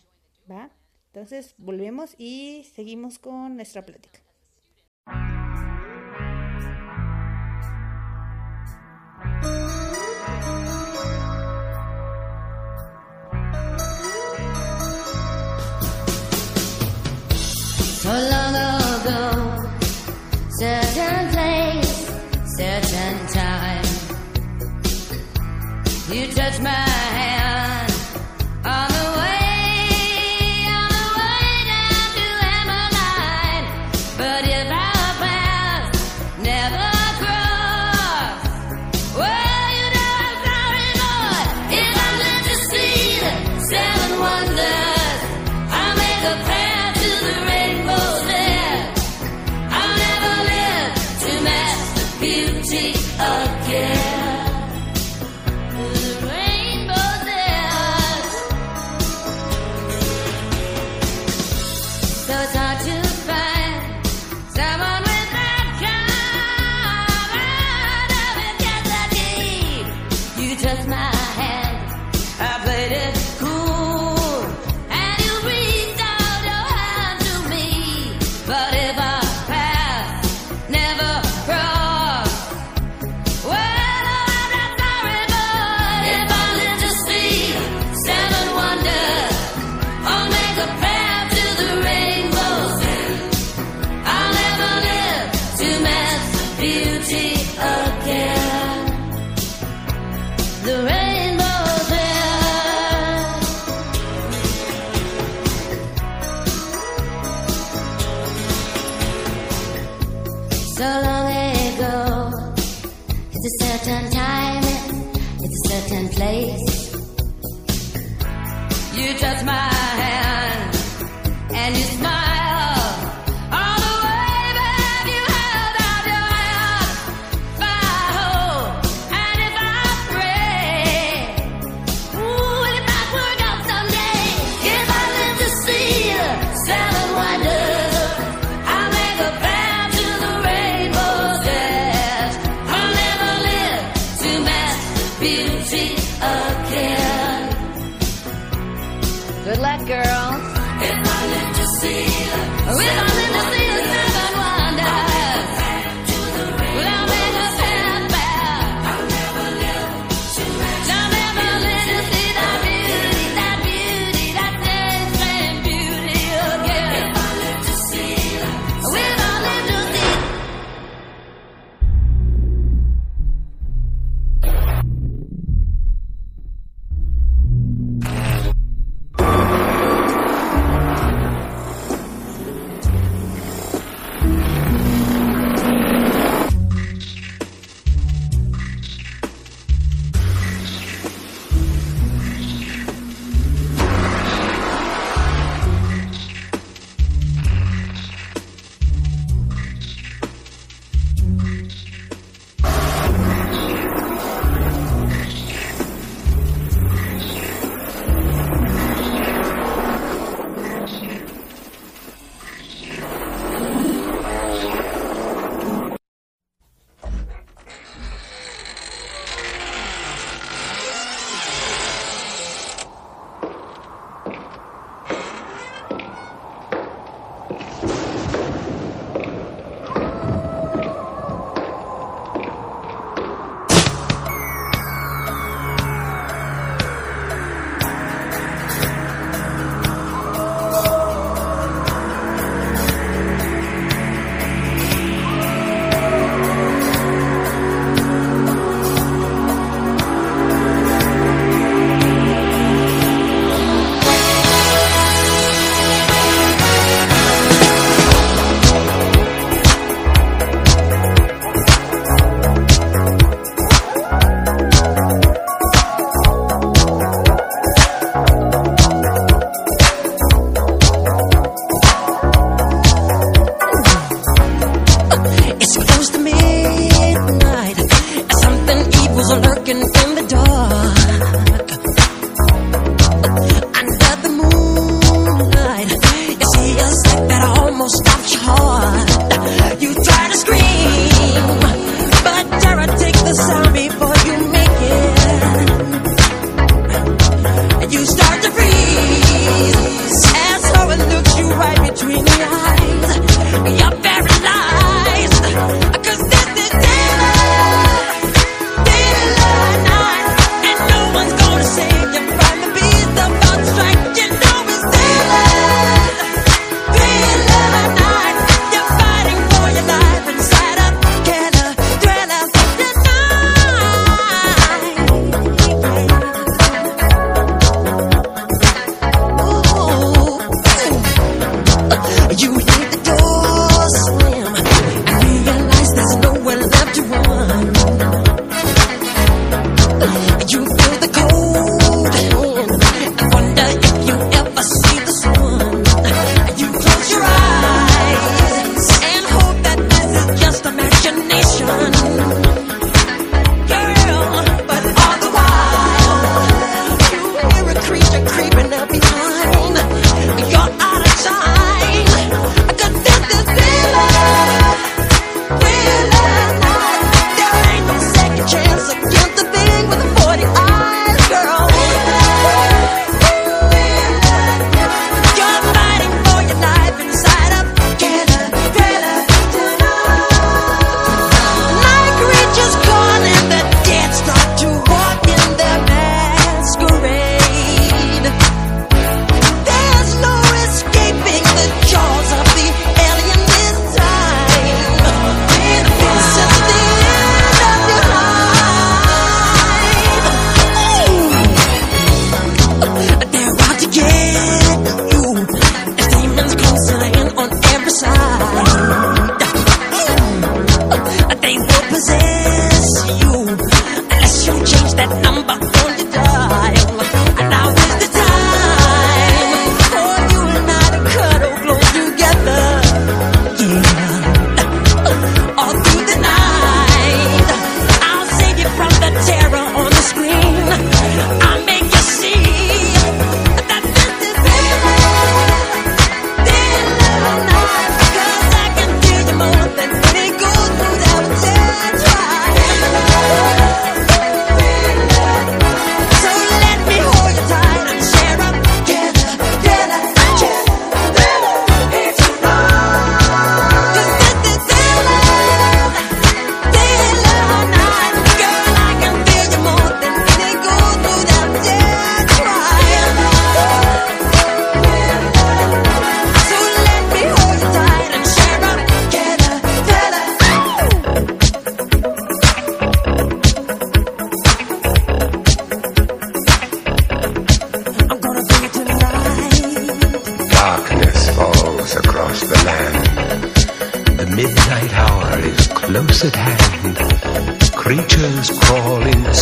¿va? Entonces volvemos y seguimos con nuestra plática.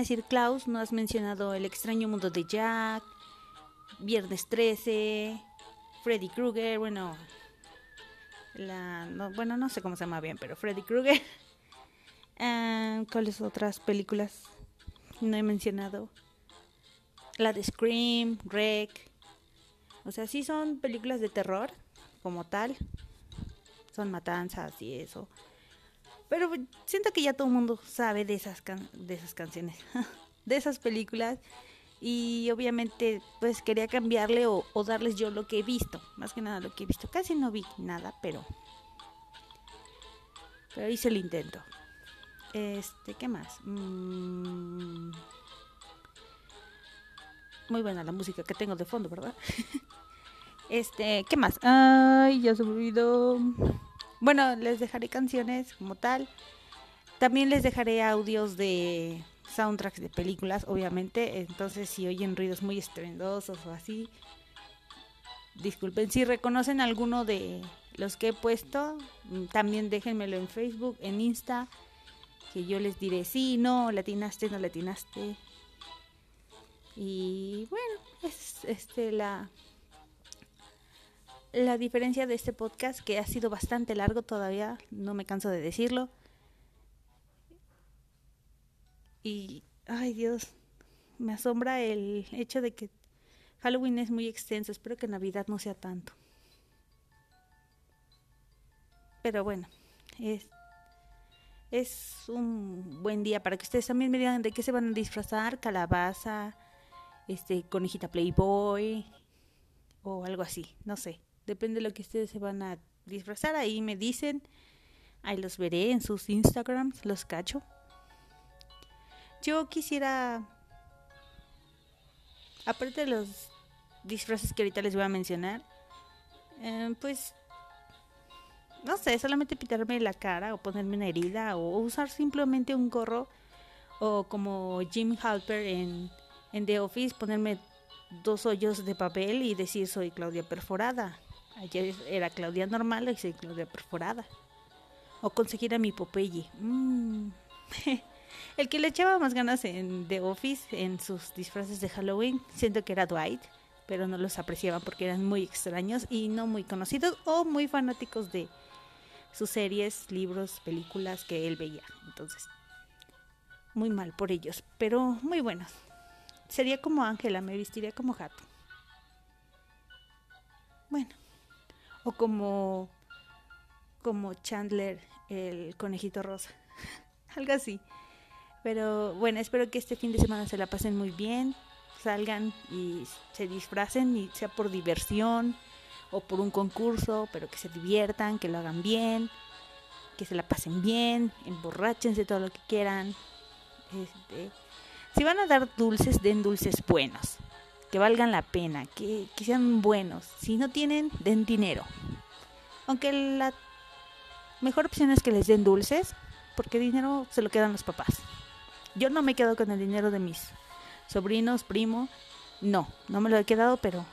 decir, Klaus, no has mencionado El extraño mundo de Jack, Viernes 13, Freddy Krueger, bueno, la, no, bueno, no sé cómo se llama bien, pero Freddy Krueger. <laughs> Ah, ¿Cuáles otras películas no he mencionado? La de Scream, Rec. O sea, sí son películas de terror, como tal. Son matanzas y eso. Pero siento que ya todo el mundo sabe de esas, can- de esas canciones, <laughs> de esas películas. Y obviamente pues quería cambiarle o, o darles yo lo que he visto. Más que nada lo que he visto. Casi no vi nada, pero... Pero hice el intento. Este, ¿qué más? Mm, Muy buena la música que tengo de fondo, ¿verdad? <laughs> este, ¿qué más? Ay, ya se me olvidó. Bueno, les dejaré canciones como tal. También les dejaré audios de soundtracks de películas, obviamente. Entonces, si oyen ruidos muy estruendosos o así, disculpen. Si reconocen alguno de los que he puesto, mm, también déjenmelo en Facebook, en Insta, que yo les diré sí, no, latinaste, no latinaste. Y bueno, es este la la diferencia de este podcast que ha sido bastante largo todavía, no me canso de decirlo. Y ay Dios, me asombra el hecho de que Halloween es muy extenso, espero que Navidad no sea tanto. Pero bueno, es es un buen día para que ustedes también me digan de qué se van a disfrazar, calabaza, este conejita Playboy o algo así, no sé, depende de lo que ustedes se van a disfrazar, ahí me dicen, ahí los veré en sus Instagrams, los cacho. Yo quisiera aparte de los disfraces que ahorita les voy a mencionar, eh, pues no sé, solamente pintarme la cara o ponerme una herida o usar simplemente un gorro o como Jim Halper en The Office ponerme dos hoyos de papel y decir soy Claudia perforada. Ayer era Claudia normal y soy Claudia perforada. O conseguir a mi Popeye. Mm. <laughs> El que le echaba más ganas en The Office, en sus disfraces de Halloween, siento que era Dwight, pero no los apreciaban porque eran muy extraños y no muy conocidos o muy fanáticos de sus series, libros, películas que él veía. Entonces, muy mal por ellos, pero muy buenos. Sería como Ángela, me vestiría como gato. Bueno, o como como Chandler, el conejito rosa. <laughs> Algo así. Pero bueno, espero que este fin de semana se la pasen muy bien. Salgan y se disfracen, y sea por diversión o por un concurso, pero que se diviertan, que lo hagan bien, que se la pasen bien, emborráchense todo lo que quieran. Este, si van a dar dulces, den dulces buenos, que valgan la pena, que, que sean buenos. Si no tienen, den dinero. Aunque la mejor opción es que les den dulces, porque dinero se lo quedan los papás. Yo no me he quedado con el dinero de mis sobrinos, primo. No, no me lo he quedado, pero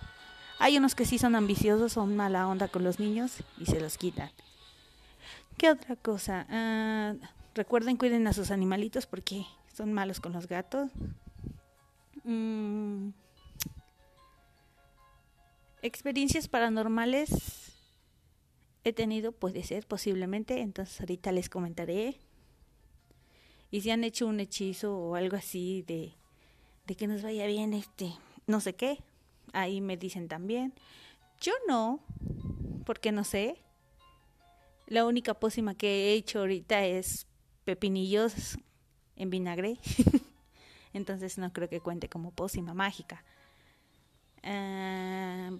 hay unos que sí son ambiciosos, son mala onda con los niños y se los quitan. ¿Qué otra cosa? Ah, recuerden, cuiden a sus animalitos porque son malos con los gatos. Mm, experiencias paranormales he tenido, puede ser, posiblemente. Entonces ahorita les comentaré. Y si han hecho un hechizo o algo así de, de que nos vaya bien este, no sé qué, ahí me dicen también. Yo no, porque no sé. La única pócima que he hecho ahorita es pepinillos en vinagre. <laughs> Entonces no creo que cuente como pócima mágica. Ah,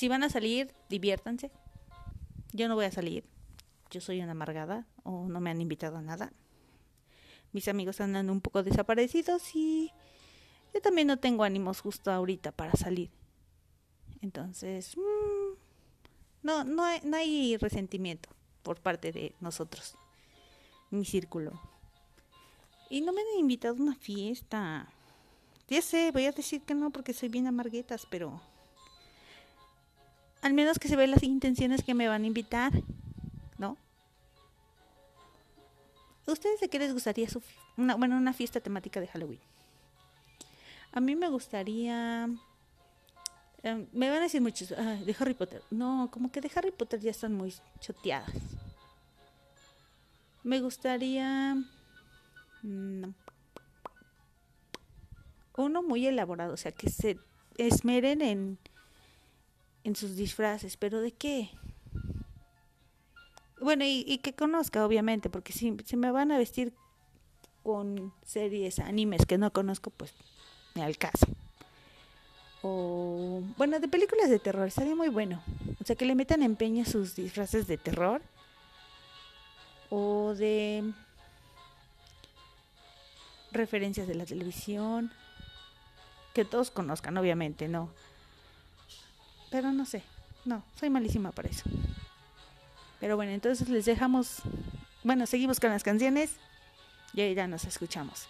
si van a salir, diviértanse. Yo no voy a salir. Yo soy una amargada o no me han invitado a nada. Mis amigos andan un poco desaparecidos y yo también no tengo ánimos justo ahorita para salir. Entonces, mm, no, no, hay, no hay resentimiento por parte de nosotros, mi círculo. Y no me han invitado a una fiesta. Ya sé, voy a decir que no porque soy bien amarguetas, pero al menos que se vean las intenciones que me van a invitar, ¿no? ¿A ¿Ustedes de qué les gustaría su una, bueno, una fiesta temática de Halloween? A mí me gustaría eh, me van a decir muchos "Ah, de Harry Potter. No, como que de Harry Potter ya están muy choteadas. Me gustaría mm, uno muy elaborado, o sea, que se esmeren en en sus disfraces, pero ¿de qué? Bueno, y, que conozca, obviamente, porque si, si me van a vestir con series, animes que no conozco, pues me al caso. O, bueno, de películas de terror, estaría muy bueno. O sea, que le metan empeño a sus disfraces de terror. O de referencias de la televisión. Que todos conozcan, obviamente, ¿no? Pero no sé, no, soy malísima para eso. Pero bueno, entonces les dejamos, bueno, seguimos con las canciones y ahí ya nos escuchamos.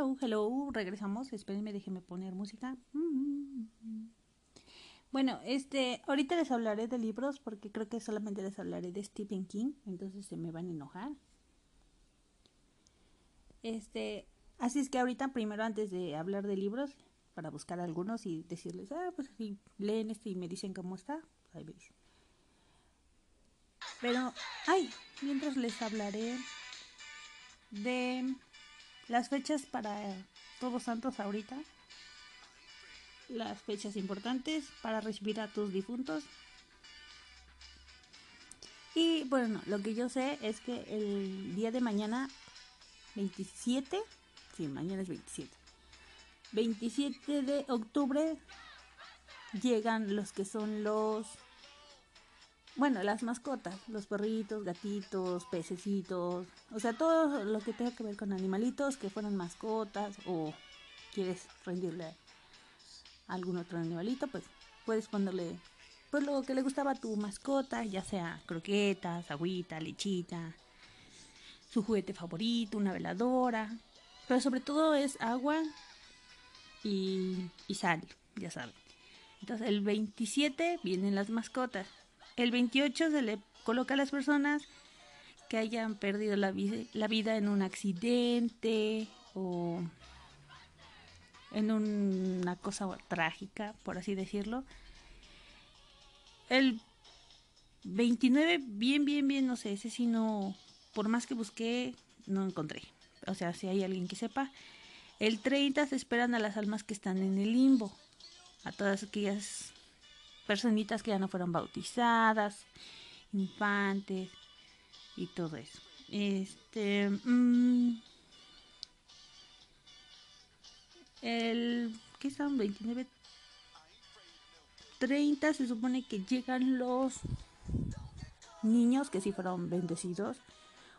Hello, hello, regresamos. Espérenme, déjenme poner música. Mm. Bueno, este, ahorita les hablaré de libros porque creo que solamente les hablaré de Stephen King, entonces se me van a enojar. Este, así es que ahorita primero antes de hablar de libros, para buscar algunos y decirles, ah, pues si leen este y me dicen cómo está, ahí me dicen. Pero, ay, mientras les hablaré de las fechas para Todos Santos ahorita. Las fechas importantes para recibir a tus difuntos. Y bueno, lo que yo sé es que el día de mañana, 27, sí, mañana es 27. 27 de octubre llegan los que son los bueno, las mascotas, los perritos, gatitos, pececitos, o sea, todo lo que tenga que ver con animalitos que fueran mascotas o quieres rendirle a algún otro animalito, pues puedes ponerle pues lo que le gustaba a tu mascota, ya sea croquetas, agüita, lechita, su juguete favorito, una veladora, pero sobre todo es agua y, y sal, ya saben. Entonces el 27 vienen las mascotas. El 28 se le coloca a las personas que hayan perdido la, vi- la vida en un accidente o en un- una cosa trágica, por así decirlo. El 29, bien, bien, bien, no sé, ese sí no, por más que busqué, no encontré. O sea, si hay alguien que sepa. El 30 se esperan a las almas que están en el limbo, a todas aquellas personitas que ya no fueron bautizadas, infantes y todo eso. Este, mm, el, ¿qué son? 29, 30 se supone que llegan los niños que sí fueron bendecidos,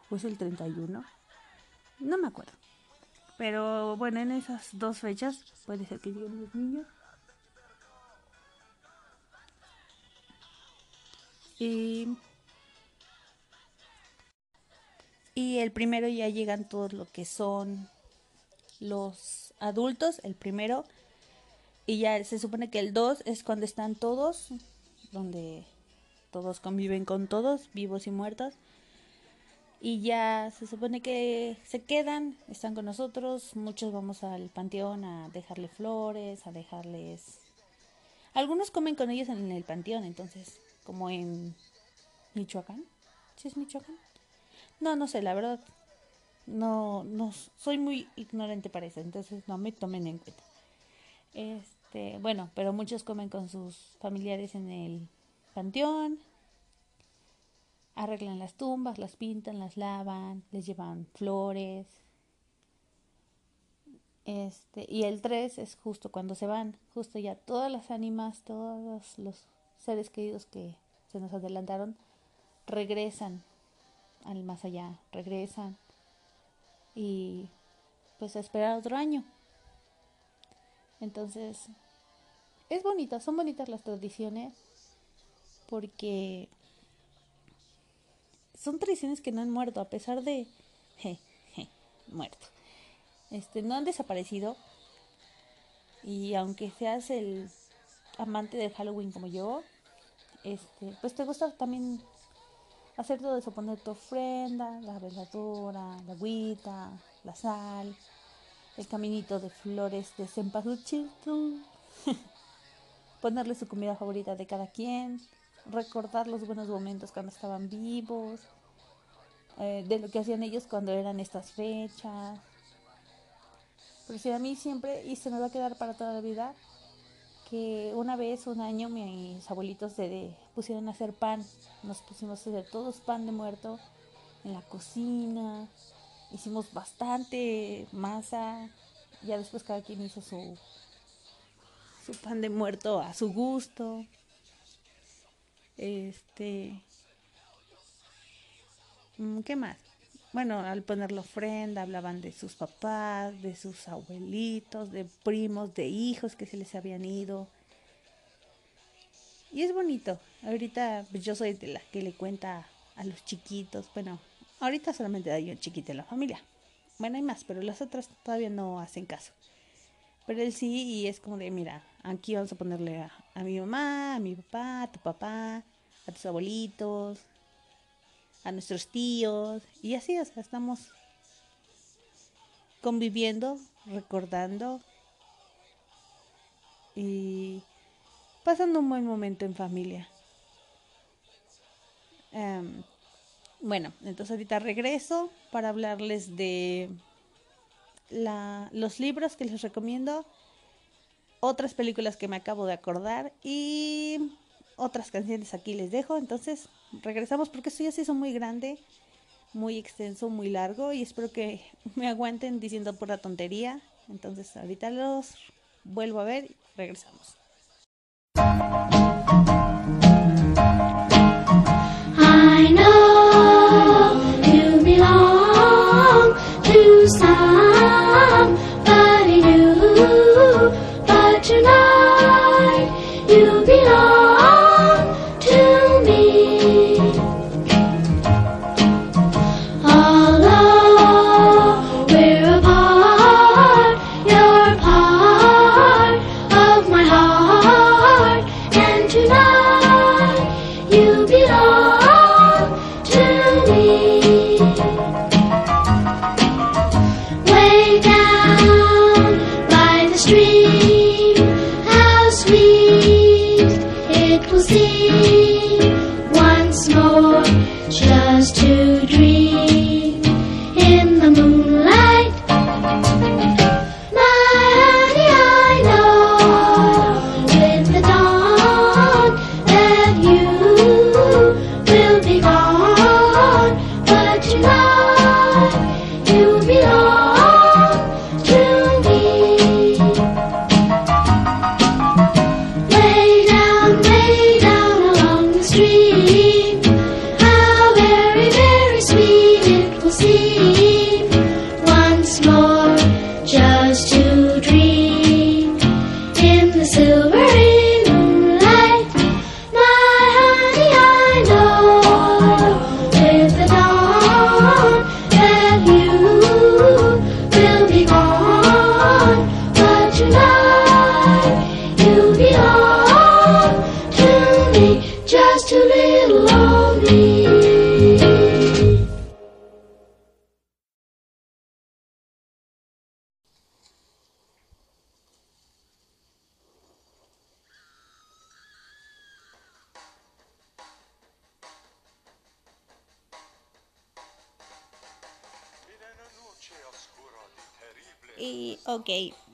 o es el 31, no me acuerdo. Pero bueno, en esas dos fechas puede ser que lleguen los niños. Y, y el primero ya llegan todos lo que son los adultos, el primero. Y ya se supone que el 2 es cuando están todos, donde todos conviven con todos, vivos y muertos. Y ya se supone que se quedan, están con nosotros, muchos vamos al panteón a dejarle flores, a dejarles... Algunos comen con ellos en el panteón, entonces, como en Michoacán. ¿Sí es Michoacán? No, no sé, la verdad. No, no, soy muy ignorante para eso, entonces no me tomen en cuenta. Este, bueno, pero muchos comen con sus familiares en el panteón, arreglan las tumbas, las pintan, las lavan, les llevan flores. Este, y el 3 es justo cuando se van, justo ya todas las ánimas, todos los seres queridos que se nos adelantaron regresan al más allá, regresan y pues a esperar otro año. Entonces, es bonita, son bonitas las tradiciones porque son tradiciones que no han muerto a pesar de <laughs> muerto. Este, no han desaparecido y aunque seas el amante del Halloween como yo, este, pues te gusta también hacer todo eso, poner tu ofrenda, la veladora, la agüita, la sal, el caminito de flores de cempasúchil, <laughs> ponerle su comida favorita de cada quien, recordar los buenos momentos cuando estaban vivos, eh, de lo que hacían ellos cuando eran estas fechas. Pero si a mí siempre, y se me va a quedar para toda la vida, que una vez, un año, mis abuelitos pusieron a hacer pan. Nos pusimos a hacer todos pan de muerto en la cocina. Hicimos bastante masa. Ya después cada quien hizo su, su pan de muerto a su gusto. Este. mm, ¿Qué más? Bueno, al poner la ofrenda hablaban de sus papás, de sus abuelitos, de primos, de hijos que se les habían ido. Y es bonito. Ahorita pues, yo soy de la que le cuenta a los chiquitos. Bueno, ahorita solamente hay un chiquito en la familia. Bueno, hay más, pero las otras todavía no hacen caso. Pero él sí, y es como de, mira, aquí vamos a ponerle a, a mi mamá, a mi papá, a tu papá, a tus abuelitos, a nuestros tíos, y así, estamos conviviendo, recordando y pasando un buen momento en familia. Em, bueno, entonces ahorita regreso para hablarles de la, los libros que les recomiendo, otras películas que me acabo de acordar y otras canciones aquí les dejo. Entonces regresamos porque esto ya se hizo muy grande, muy extenso, muy largo y espero que <laughs> me aguanten diciendo pura tontería. Entonces ahorita los vuelvo a ver y regresamos.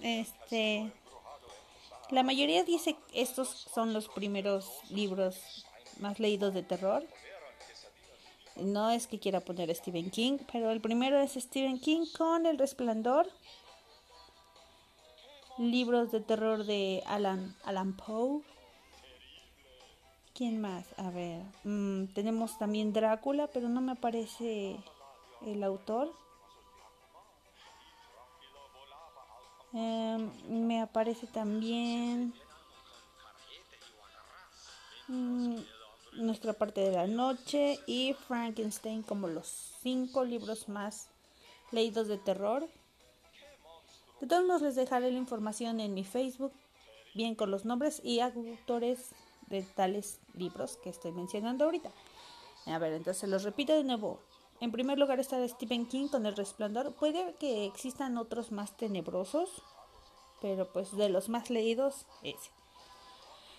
Este. La mayoría dice que estos son los primeros libros más leídos de terror. No es que quiera poner a Stephen King, pero el primero es Stephen King con El Resplandor. Libros de terror de Alan, Alan Poe. ¿Quién más? A ver. mm, tenemos también Drácula, pero no me aparece el autor. Em, me aparece también mm, Nuestra parte de la noche y Frankenstein como los cinco libros más leídos de terror. De todos modos les dejaré la información en mi Facebook, bien con los nombres y autores de tales libros que estoy mencionando ahorita. A ver, entonces los repito de nuevo. En primer lugar está Stephen King con El Resplandor. Puede que existan otros más tenebrosos, pero pues de los más leídos ese.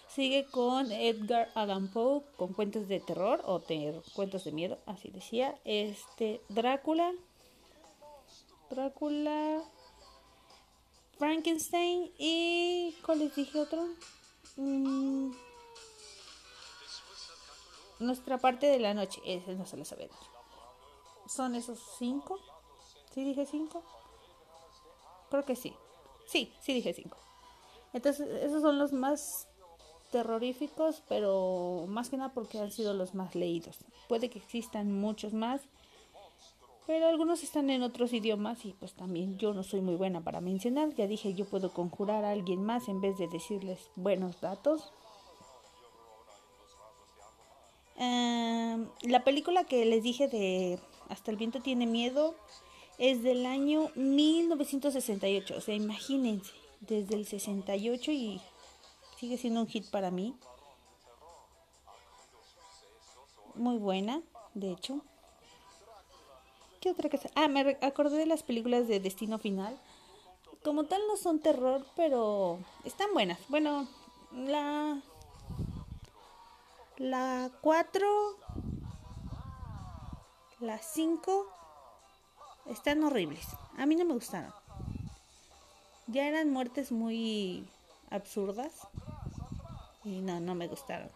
Sigue con Edgar Allan Poe con cuentos de terror o ter- cuentos de miedo, así decía. Este Drácula, Drácula, Frankenstein y ¿cuál les dije otro? Mm, nuestra parte de la noche, ese no se lo decir. ¿Son esos cinco? ¿Sí dije cinco? Creo que sí. Sí, sí dije cinco. Entonces, esos son los más terroríficos, pero más que nada porque han sido los más leídos. Puede que existan muchos más, pero algunos están en otros idiomas y pues también yo no soy muy buena para mencionar. Ya dije, yo puedo conjurar a alguien más en vez de decirles buenos datos. Em, la película que les dije de Hasta el viento tiene miedo Es del año 1968. O sea, imagínense, desde el 68 y sigue siendo un hit para mí. Muy buena, de hecho. ¿Qué otra cosa? Ah, me acordé de las películas de Destino Final. Como tal no son terror, pero están buenas. Bueno, la la 4 la 5 están horribles. A mí no me gustaron. Ya eran muertes muy absurdas y no no me gustaron.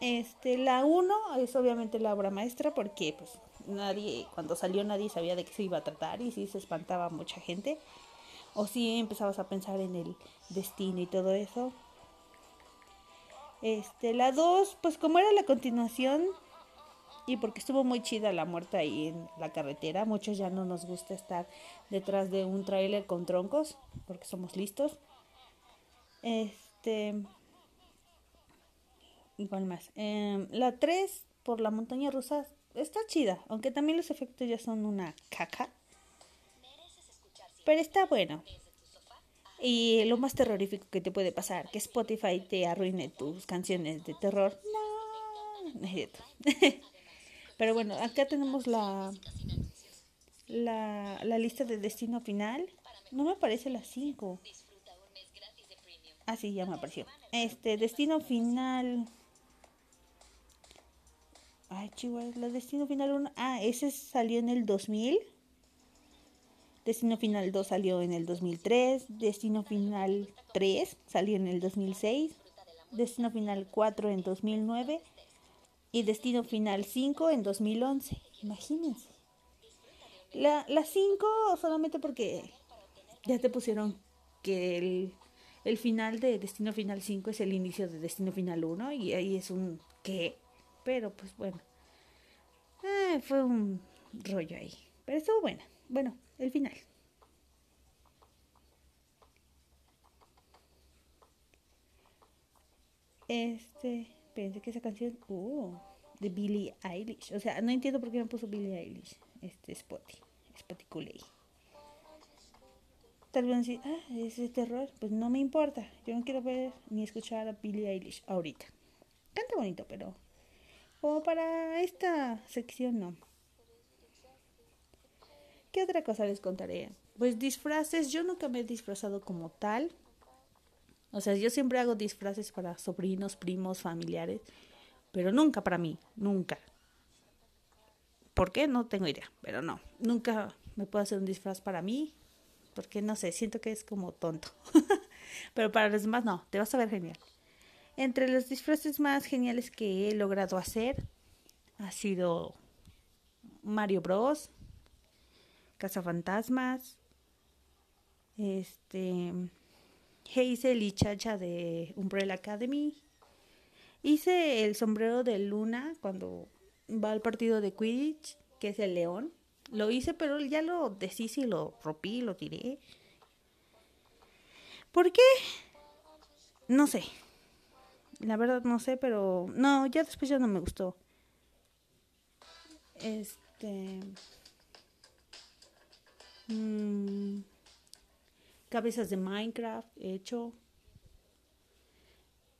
Este, la 1 es obviamente la obra maestra porque pues nadie, cuando salió nadie sabía de qué se iba a tratar y sí se espantaba mucha gente. O sí empezabas a pensar en el destino y todo eso. Este, la 2, pues como era la continuación y porque estuvo muy chida la muerte ahí en la carretera, muchos ya no nos gusta estar detrás de un tráiler con troncos porque somos listos. Este, Igual más. Em, la 3 por la montaña rusa está chida, aunque también los efectos ya son una caca. Pero está bueno. Y lo más terrorífico que te puede pasar, que Spotify te arruine tus canciones de terror. No. <laughs> Pero bueno, acá tenemos la, la, la lista de destino final. No me aparece la 5. Ah, sí, ya me apareció. Este, destino final. Ay, chihuahua, la Destino Final 1. Ah, ese salió en el 2000. Destino Final 2 salió en el 2003. Destino Final 3 salió en el 2006. Destino Final 4 en 2009. Y Destino Final 5 en 2011. Imagínense. La, la 5 solamente porque ya te pusieron que el, el final de Destino Final 5 es el inicio de Destino Final 1 y ahí es un ¿qué? Pero pues bueno. Ah, fue un rollo ahí. Pero estuvo buena. Bueno, el final. Este, pensé que esa canción, uh, de Billie Eilish. O sea, no entiendo por qué me puso Billie Eilish. Este Spotty, Spotty Kool-Aid. Tal vez decir, ah, es de terror. Pues no me importa. Yo no quiero ver ni escuchar a Billie Eilish ahorita. Canta bonito, pero como para esta sección no. ¿Qué otra cosa les contaré? Pues disfraces, yo nunca me he disfrazado como tal. O sea, yo siempre hago disfraces para sobrinos, primos, familiares, pero nunca para mí, nunca. ¿Por qué? No tengo idea, pero no, nunca me puedo hacer un disfraz para mí, porque no sé, siento que es como tonto. <laughs> pero para los demás no, te vas a ver genial. Entre los disfraces más geniales que he logrado hacer ha sido Mario Bros, Cazafantasmas, este, Hazel y Chacha de Umbrella Academy. Hice el sombrero de Luna cuando va al partido de Quidditch, que es el león. Lo hice, pero ya lo deshice y lo rompí, lo tiré. ¿Por qué? No sé. La verdad no sé, pero no, ya después ya no me gustó. Este mm, cabezas de Minecraft hecho.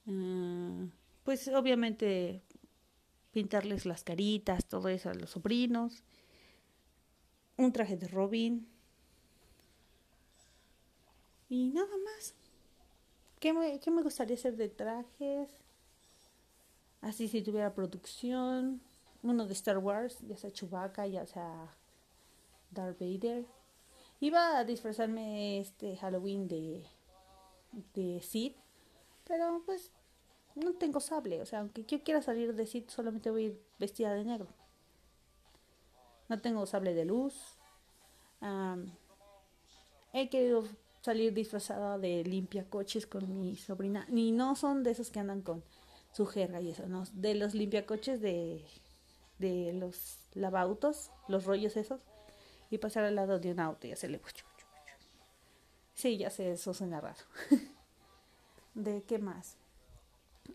Ah, pues obviamente pintarles las caritas, todo eso a los sobrinos. Un traje de Robin. Y nada más. ¿Qué me, qué me gustaría hacer de trajes? Así si tuviera producción. Uno de Star Wars, ya sea Chewbacca, ya sea Darth Vader. Iba a disfrazarme este Halloween de, de Sid, pero pues no tengo sable. O sea, aunque yo quiera salir de Sid, solamente voy a ir vestida de negro. No tengo sable de luz. Am, he querido salir disfrazada de limpia coches con mi sobrina. Ni no son de esos que andan con su jerga y eso, no. De los limpiacoches de, de los lavautos, los rollos esos. Y pasar al lado de un auto y hacerle... Sí, ya sé, eso suena raro. <laughs> ¿De qué más?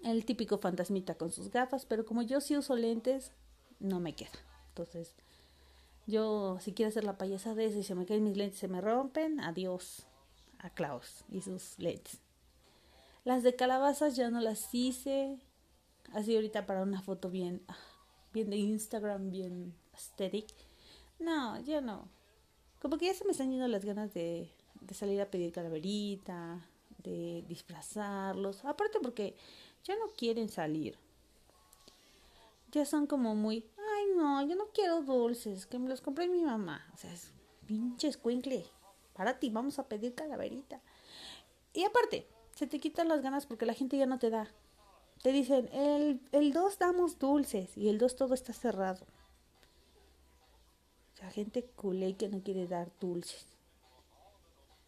El típico fantasmita con sus gafas, pero como yo sí uso lentes, no me queda. Entonces, Yo, si quiero hacer la payasada de eso y se me caen mis lentes, se me rompen, adiós a Klaus y sus lentes. Las de calabazas ya no las hice. Así ahorita para una foto bien, ah, bien de Instagram, bien aesthetic. No, ya no. Como que ya se me están yendo las ganas de, de salir a pedir calaverita, de disfrazarlos. Aparte porque ya no quieren salir. Ya son como muy, ay no, yo no quiero dulces, que me los compré mi mamá. O sea, es pinche escuincle. Para ti, vamos a pedir calaverita. Y aparte, se te quitan las ganas porque la gente ya no te da. Te dicen, el, el 2 damos dulces y el 2 todo está cerrado. O sea, gente culé que no quiere dar dulces.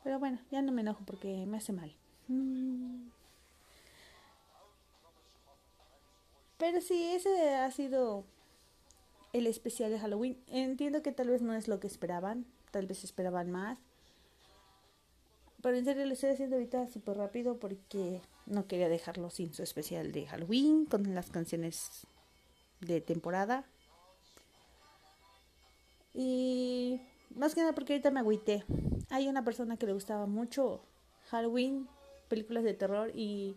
Pero bueno, ya no me enojo porque me hace mal. Mm. Pero sí, ese ha sido el especial de Halloween. Entiendo que tal vez no es lo que esperaban, tal vez esperaban más. Pero en serio lo estoy haciendo ahorita súper rápido porque no quería dejarlo sin su especial de Halloween con las canciones de temporada. Y más que nada porque ahorita me agüité. Hay una persona que le gustaba mucho Halloween, películas de terror y,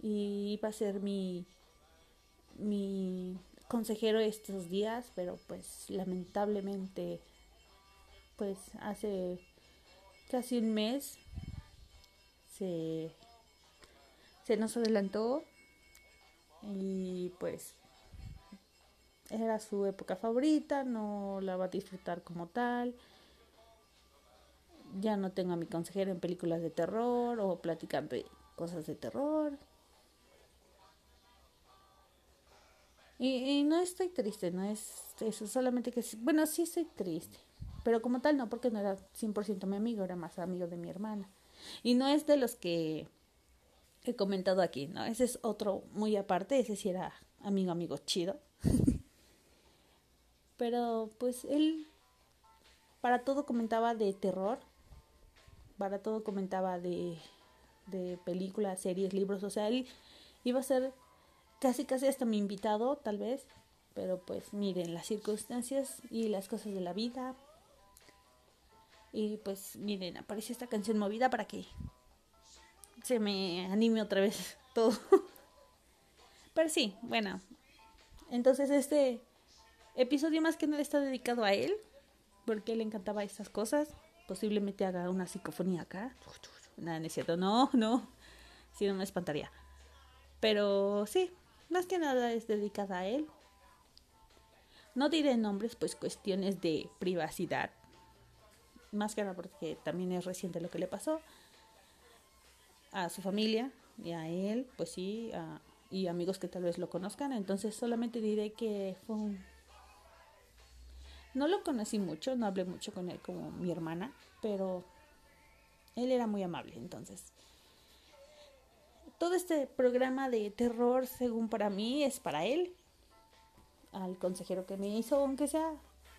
y iba a ser mi, mi consejero estos días, pero pues lamentablemente pues hace casi un mes se, se nos adelantó y pues era su época favorita, no la va a disfrutar como tal. Ya no tengo a mi consejero en películas de terror o platicar de cosas de terror. Y, y no estoy triste, no es eso, solamente que, bueno, sí estoy triste, pero como tal no, porque no era 100% mi amigo, era más amigo de mi hermana. Y no es de los que he comentado aquí, ¿no? Ese es otro muy aparte, ese sí era amigo, amigo chido. <laughs> Pero pues él para todo comentaba de terror, para todo comentaba de, de películas, series, libros, o sea, él iba a ser casi casi hasta mi invitado, tal vez, pero pues miren las circunstancias y las cosas de la vida. Y pues miren, aparece esta canción movida para que se me anime otra vez <laughs> todo. Pero sí, bueno. Entonces este episodio más que nada está dedicado a él, porque le encantaba estas cosas. Posiblemente haga una psicofonía acá. Nada, no es cierto, no, no. Si no me espantaría. Pero sí, más que nada es dedicada a él. No diré nombres, pues cuestiones de privacidad. Más que nada porque también es reciente lo que le pasó a su familia y a él, pues sí, a- y amigos que tal vez lo conozcan. Entonces solamente diré que fue un... No lo conocí mucho, no hablé mucho con él como mi hermana, pero él era muy amable, entonces. Todo este programa de terror, según para mí, es para él, al consejero que me hizo, aunque sea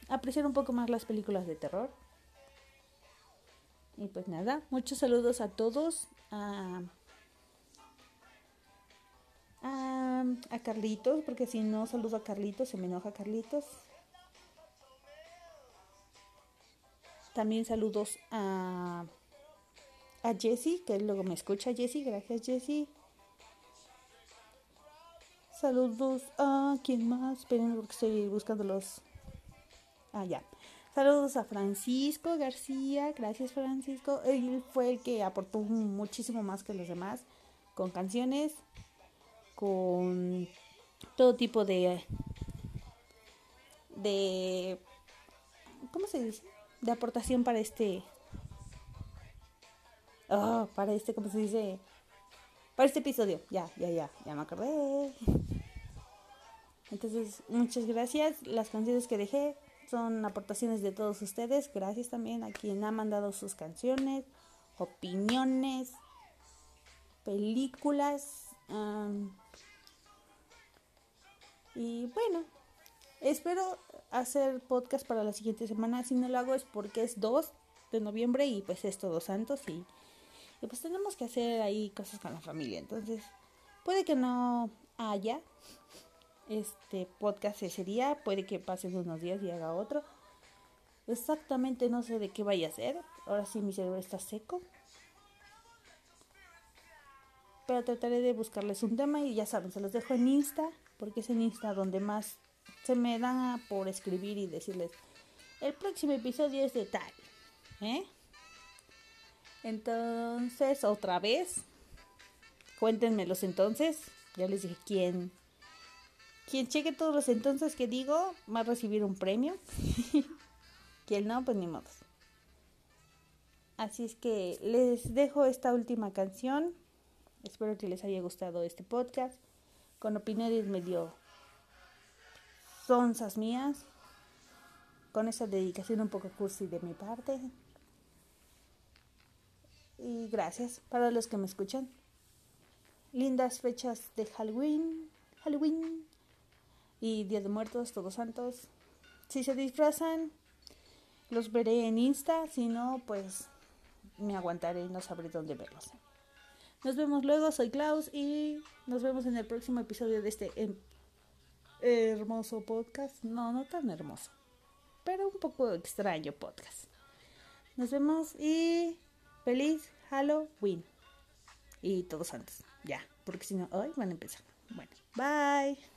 apreciar un poco más las películas de terror. Y pues nada, muchos saludos a todos, a, a, Carlitos, porque si no saludo a Carlitos, se me enoja Carlitos. También saludos a, a Jessie, que luego me escucha Jessie, gracias Jessie. Saludos a quién más, esperen porque estoy buscando los. Ah, ya. Saludos a Francisco García, gracias Francisco. Él fue el que aportó muchísimo más que los demás con canciones, con todo tipo de de ¿cómo se dice? De aportación para este ah, para este ¿cómo se dice? para este episodio. Ya, ya, ya, ya me acordé. Entonces, muchas gracias. Las canciones que dejé son aportaciones de todos ustedes. Gracias también a quien ha mandado sus canciones, opiniones, películas. am, y bueno, espero hacer podcast para la siguiente semana. Si no lo hago es porque es 2 de noviembre y pues es Todos Santos y, pues tenemos que hacer ahí cosas con la familia. Entonces, puede que no haya este podcast ese día, puede que pasen unos días y haga otro. Exactamente no sé de qué vaya a ser. Ahora sí mi cerebro está seco. Pero trataré de buscarles un tema y ya saben, se los dejo en Insta, porque es en Insta donde más se me da por escribir y decirles, el próximo episodio es de tal. ¿Eh? Entonces, otra vez, cuéntenmelos entonces. Ya les dije quién. Quien cheque todos los entonces que digo va a recibir un premio. <laughs> Quien no, pues ni modo. Así es que les dejo esta última canción. Espero que les haya gustado este podcast. Con opiniones medio sonzas mías. Con esa dedicación un poco cursi de mi parte. Y gracias para los que me escuchan. Lindas fechas de Halloween. Halloween. Y Día de Muertos, Todos Santos. Si se disfrazan, los veré en Insta. Si no, pues me aguantaré y no sabré dónde verlos. Nos vemos luego, soy Klaus y nos vemos en el próximo episodio de este em, hermoso podcast. No, no tan hermoso, pero un poco extraño podcast. Nos vemos y feliz Halloween. Y todos santos, ya, porque si no, hoy van a empezar. Bueno, bye.